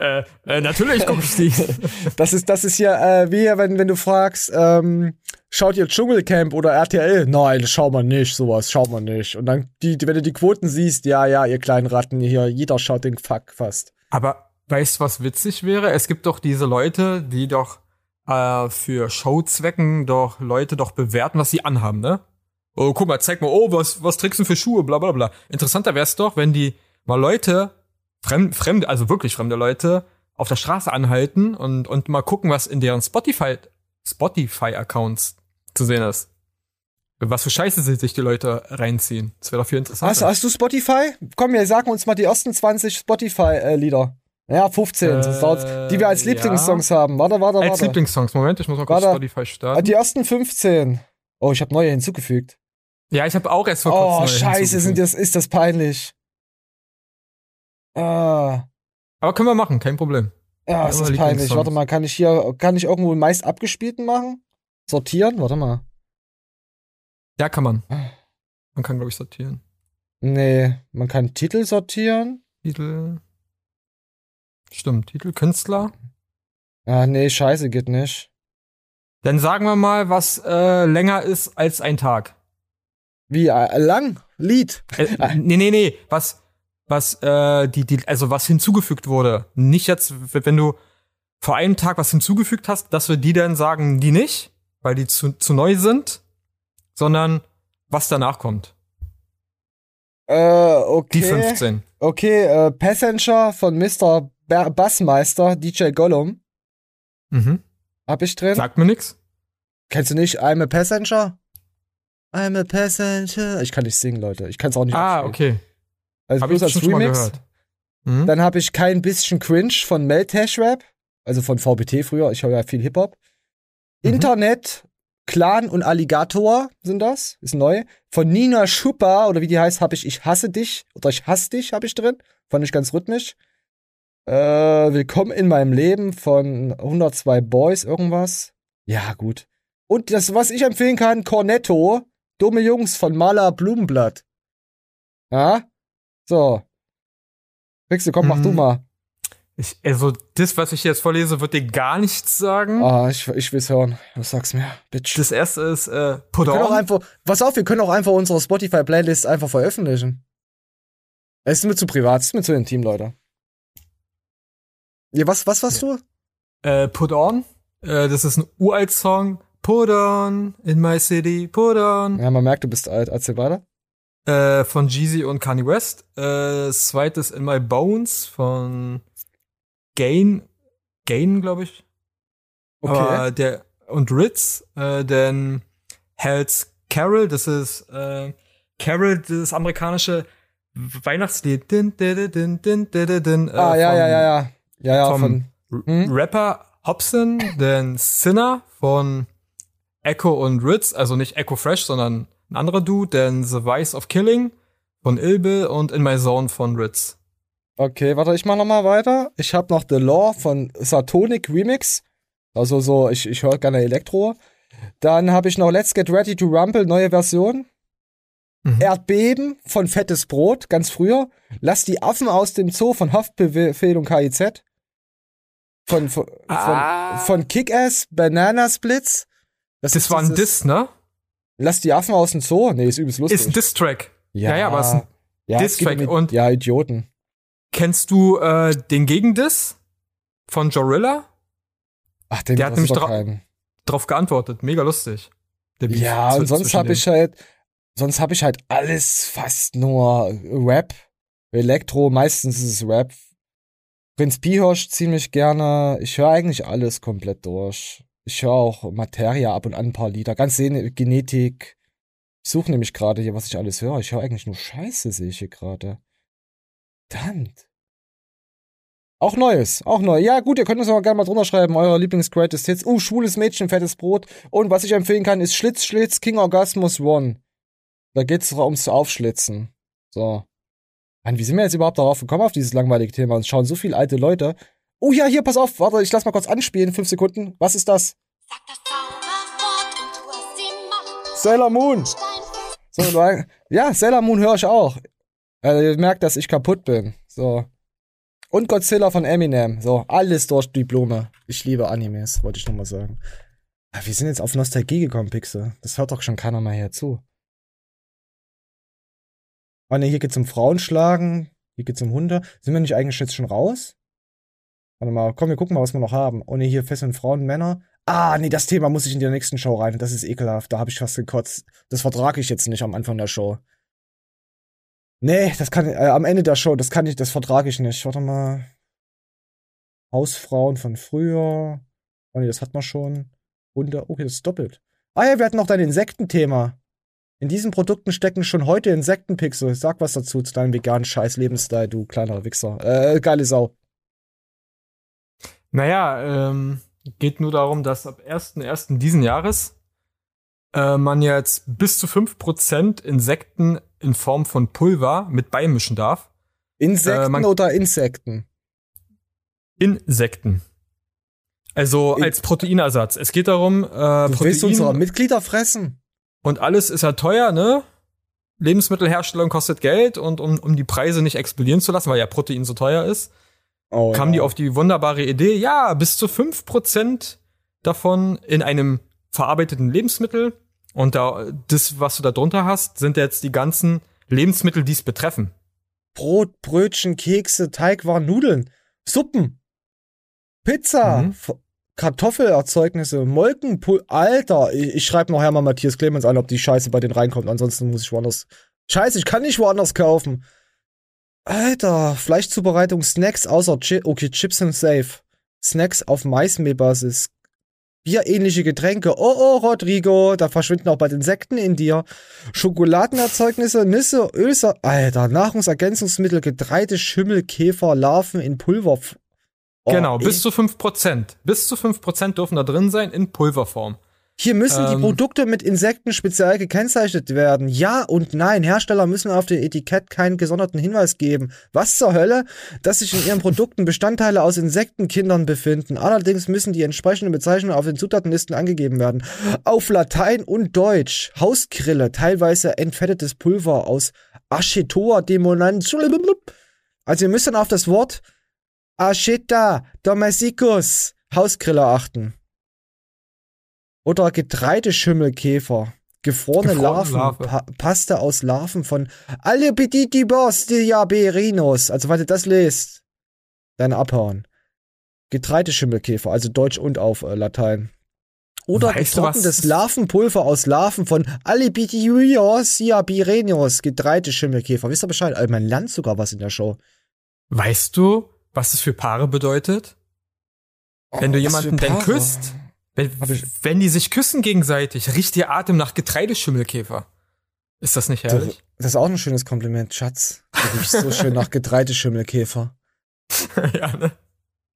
Äh, äh, natürlich gucke ich die. Das ist, das ist hier, äh, wie wenn, wenn du fragst, ähm, schaut ihr Dschungelcamp oder RTL? Nein, das schaut man nicht, sowas schaut man nicht. Und dann, die, wenn du die Quoten siehst, ja, ja, ihr kleinen Ratten hier, jeder schaut den Fuck fast. Aber weißt was witzig wäre? Es gibt doch diese Leute, die doch äh, für Showzwecken doch Leute doch bewerten, was sie anhaben, ne? Oh, guck mal, zeig mal, oh, was, was trägst du für Schuhe, bla bla bla. Interessanter wäre es doch, wenn die mal Leute, fremd, fremde, also wirklich fremde Leute, auf der Straße anhalten und, und mal gucken, was in deren Spotify, Spotify-Accounts zu sehen ist. Was für Scheiße sich die Leute reinziehen. Das wäre doch viel interessanter. Hast, hast du Spotify? Komm, wir sagen uns mal die ersten 20 Spotify-Lieder. Ja, 15, sonst dauert's- die wir als Äh, Lieblingssongs haben. Warte, warte, warte. Als Lieblingssongs, Moment, ich muss mal kurz Warte. Spotify Ah, starten. Die ersten 15. Oh, ich habe neue hinzugefügt. Ja, ich habe auch erst vor Oh, kurzem neue scheiße, sind das, ist das peinlich. Ah, Aber können wir machen, kein Problem. ja, ist Immer das peinlich. Warte mal, kann ich hier, kann ich irgendwo meist abgespielten machen? Sortieren? Warte mal. Ja, kann man. Man kann, glaube ich, sortieren. Nee, man kann Titel sortieren. Titel. Stimmt, Titel, Künstler. Ah, nee, scheiße, geht nicht. Dann sagen wir mal, was äh, länger ist als ein Tag. Wie, äh, lang? Lied? Äh, nee, nee, nee. Was, was, äh, die, die, also was hinzugefügt wurde. Nicht jetzt, wenn du vor einem Tag was hinzugefügt hast, dass wir die dann sagen, die nicht, weil die zu, zu neu sind, sondern was danach kommt. Äh, okay. Die 15. Okay, äh, Passenger von Mr. Ba- Bassmeister, DJ Gollum. Mhm. Hab ich drin. Sagt mir nix. Kennst du nicht I'm a Passenger? I'm a Passenger. Ich kann nicht singen, Leute. Ich kann es auch nicht Ah, abspielen. okay. Also Hab bloß ich als schon mal Remix. gehört. Mhm. Dann habe ich kein bisschen Cringe von Meltash Rap, also von VBT früher. Ich höre ja viel Hip Hop. Mhm. Internet, Clan und Alligator sind das, ist neu. Von Nina Schupper oder wie die heißt, habe ich Ich hasse dich oder Ich hasse dich habe ich drin. Fand ich ganz rhythmisch. Äh, Willkommen in meinem Leben von 102 Boys irgendwas. Ja, gut. Und das, was ich empfehlen kann, Cornetto, Dumme Jungs von Maler Blumenblatt. Ja? So. Wechsel, komm, mach du Mhm. mal. Ich, also, das, was ich jetzt vorlese, wird dir gar nichts sagen. Ah, ich, ich will's hören. Was sag's mir, Bitch. Das erste ist äh, Put Wir können auch einfach, pass auf, wir können auch einfach unsere Spotify-Playlist einfach veröffentlichen. Es ist mir zu privat, es ist mir zu intim, Leute. Ja, was, was warst du? Äh, Put On. Äh, das ist ein uralt Song. Put On in my city, put on. Ja, man merkt, du bist alt. Erzähl weiter. Äh, von Jeezy und Kanye West. Äh, das zweite ist In My Bones von Gain. Gain, glaube ich. Okay. Aber der, und Ritz, äh, denn Hells Carol, das ist äh, Carol, das amerikanische Weihnachtslied. Din, din, din, din, din, din, äh, ah, ja, vom- ja, ja, ja. Ja, ja, vom von. Hm? Rapper Hobson, den Sinner von Echo und Ritz, also nicht Echo Fresh, sondern ein anderer Dude, denn The Vice of Killing von Ilbe und In My Zone von Ritz. Okay, warte, ich mach noch mal weiter. Ich hab noch The Law von Satonic Remix. Also so, ich, ich höre gerne Elektro. Dann habe ich noch Let's Get Ready to Rumble, neue Version. Erdbeben von Fettes Brot, ganz früher. Lass die Affen aus dem Zoo von Haftbefehl und KIZ. Von, von, Ah. von, von Kick-Ass, Banana Splits. Das, war ein Diss, ne? Lass die Affen aus dem Zoo? Nee, ist übelst lustig. Ist ein Diss-Track. Ja, ja, aber es ist ein ja, Diss-Track. um- Und ja, Idioten. kennst du äh, den Gegendiss von Jorilla? Ach, den Der hat nämlich dra- keinen. drauf geantwortet. Mega lustig. Ja, und sonst habe ich halt, sonst habe ich halt alles fast nur Rap, Elektro, meistens ist es Rap. Prinz Pihorsch ziemlich gerne. Ich höre eigentlich alles komplett durch. Ich höre auch Materia ab und an ein paar Lieder. Ganz sehen, Genetik. Ich suche nämlich gerade hier, was ich alles höre. Ich höre eigentlich nur Scheiße, sehe ich hier gerade. Verdammt. Auch Neues, auch neu. Ja, gut, ihr könnt uns aber gerne mal drunter schreiben, euer Lieblings-Greatest Hits. Uh, schwules Mädchen, fettes Brot. Und was ich empfehlen kann, ist Schlitz, Schlitz, King Orgasmus One. Da geht's ums Aufschlitzen. So. Mann, wie sind wir jetzt überhaupt darauf gekommen, auf dieses langweilige Thema? Uns schauen so viele alte Leute. Oh ja, hier, pass auf, warte, ich lass mal kurz anspielen, fünf Sekunden. Was ist das? Sailor Moon. So, ja, Sailor Moon höre ich auch. Äh, ihr merkt, dass ich kaputt bin. So. Und Godzilla von Eminem. So, alles durch die Blume. Ich liebe Animes, wollte ich nur mal sagen. Ah, Wir sind jetzt auf Nostalgie gekommen, Pixel. Das hört doch schon keiner mehr hier zu. Oh ne, hier geht's um Frauenschlagen. Hier geht's um Hunde. Sind wir nicht eigentlich jetzt schon raus? Warte mal, komm, wir gucken mal, was wir noch haben. Oh ne, hier fesseln Frauen, Männer. Ah, nee, das Thema muss ich in der nächsten Show rein. Das ist ekelhaft. Da habe ich fast gekotzt. Das vertrage ich jetzt nicht am Anfang der Show. Nee, das kann, äh, am Ende der Show, das kann ich, das vertrage ich nicht. Warte mal. Hausfrauen von früher. Oh nee, das hat man schon. Hunde, okay, das ist doppelt. Ah ja, wir hatten noch dein Insektenthema. In diesen Produkten stecken schon heute Insektenpixel. Sag was dazu zu deinem veganen Scheiß-Lebensstil, du kleiner Wichser. Äh, geile Sau. Naja, ähm, geht nur darum, dass ab 1.1. diesen Jahres äh, man jetzt bis zu 5% Insekten in Form von Pulver mit beimischen darf. Insekten Äh, oder Insekten? Insekten. Also als Proteinersatz. Es geht darum, äh, Du willst unsere Protein Mitglieder fressen? Und alles ist ja teuer, ne? Lebensmittelherstellung kostet Geld und um, um die Preise nicht explodieren zu lassen, weil ja Protein so teuer ist, Oh, kam die auf die wunderbare Idee, ja, bis zu 5% davon in einem verarbeiteten Lebensmittel und da, das, was du da drunter hast, sind jetzt die ganzen Lebensmittel, die es betreffen. Brot, Brötchen, Kekse, Teigwaren, Nudeln, Suppen, Pizza, Mhm. Kartoffelerzeugnisse, Molken, Pul Alter, ich, ich schreibe noch Hermann Matthias Clemens an, ob die Scheiße bei denen reinkommt. Ansonsten muss ich woanders. Scheiße, ich kann nicht woanders kaufen. Alter, Fleischzubereitung, Snacks außer Chi okay, Chips sind safe. Snacks auf Maismehlbasis. Bierähnliche Getränke. Oh, oh, Rodrigo, da verschwinden auch bald Insekten in dir. Schokoladenerzeugnisse, Nüsse, Ölsa. Alter, Nahrungsergänzungsmittel, Getreide, Schimmel, Käfer, Larven in Pulver. Oh, genau, ey. bis zu 5%. Bis zu 5% dürfen da drin sein in Pulverform. Hier müssen die Ähm. Produkte mit Insekten speziell gekennzeichnet werden. Ja und nein. Hersteller müssen auf dem Etikett keinen gesonderten Hinweis geben. Was zur Hölle? Dass sich in ihren Produkten Bestandteile aus Insektenkindern befinden. Allerdings müssen die entsprechenden Bezeichnungen auf den Zutatenlisten angegeben werden. Auf Latein und Deutsch. Hauskrille, teilweise entfettetes Pulver aus Achetoa demonans. Also ihr müsst dann auf das Wort Acheta domesticus Hauskrille achten. Oder Getreideschimmelkäfer. Gefrorene, Gefrorene Larven. Larve. Pa Paste aus Larven von Alipiditibos diaberinus. Also, wenn du das lest, dann abhauen. Getreideschimmelkäfer, also Deutsch und auf äh, Latein. Oder Weißt getrocknetes Larvenpulver aus Larven von Alipiditibos diaberinus. Getreideschimmelkäfer. Wisst ihr Bescheid? Also, man lernt sogar was in der Show. Weißt du, was das für Paare bedeutet? Wenn du was jemanden denn küsst, wenn, wenn die sich küssen gegenseitig, riecht ihr Atem nach Getreideschimmelkäfer. Ist das nicht herrlich? das ist auch ein schönes Kompliment, Schatz. Du riechst so schön nach Getreideschimmelkäfer. ja, ne?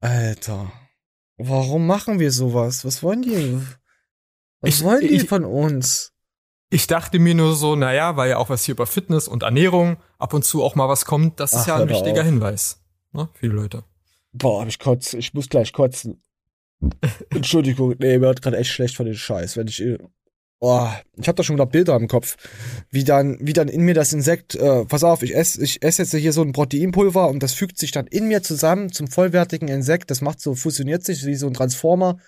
Alter. Warum machen wir sowas? Was wollen die? Was Ich- wollen die ich- von uns? Ich dachte mir nur so, naja, weil ja auch was hier über Fitness und Ernährung ab und zu auch mal was kommt, das ist Ach, ja ein wichtiger auf. Hinweis. Ne? Viele Leute. Boah, hab ich kotz, ich muss gleich kotzen. Entschuldigung, nee, mir wird gerade echt schlecht von den Scheiß, wenn ich Boah, ich habe da schon wieder Bilder im Kopf, wie dann, wie dann in mir das Insekt, äh, pass auf, ich esse ich esse jetzt hier so ein Proteinpulver und das fügt sich dann in mir zusammen zum vollwertigen Insekt. Das macht so, fusioniert sich wie so ein Transformer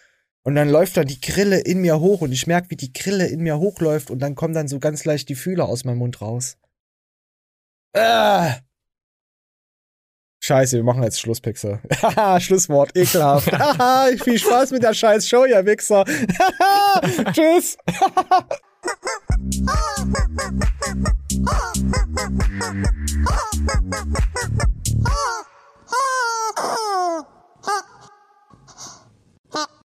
und dann läuft dann die Grille in mir hoch und ich merke, wie die Grille in mir hochläuft und dann kommen dann so ganz leicht die Fühler aus meinem Mund raus. Äh. Scheiße, wir machen jetzt Schluss, Pixar. Schlusswort, ekelhaft. Viel Spaß mit der scheiß Show, ihr Wichser. Tschüss.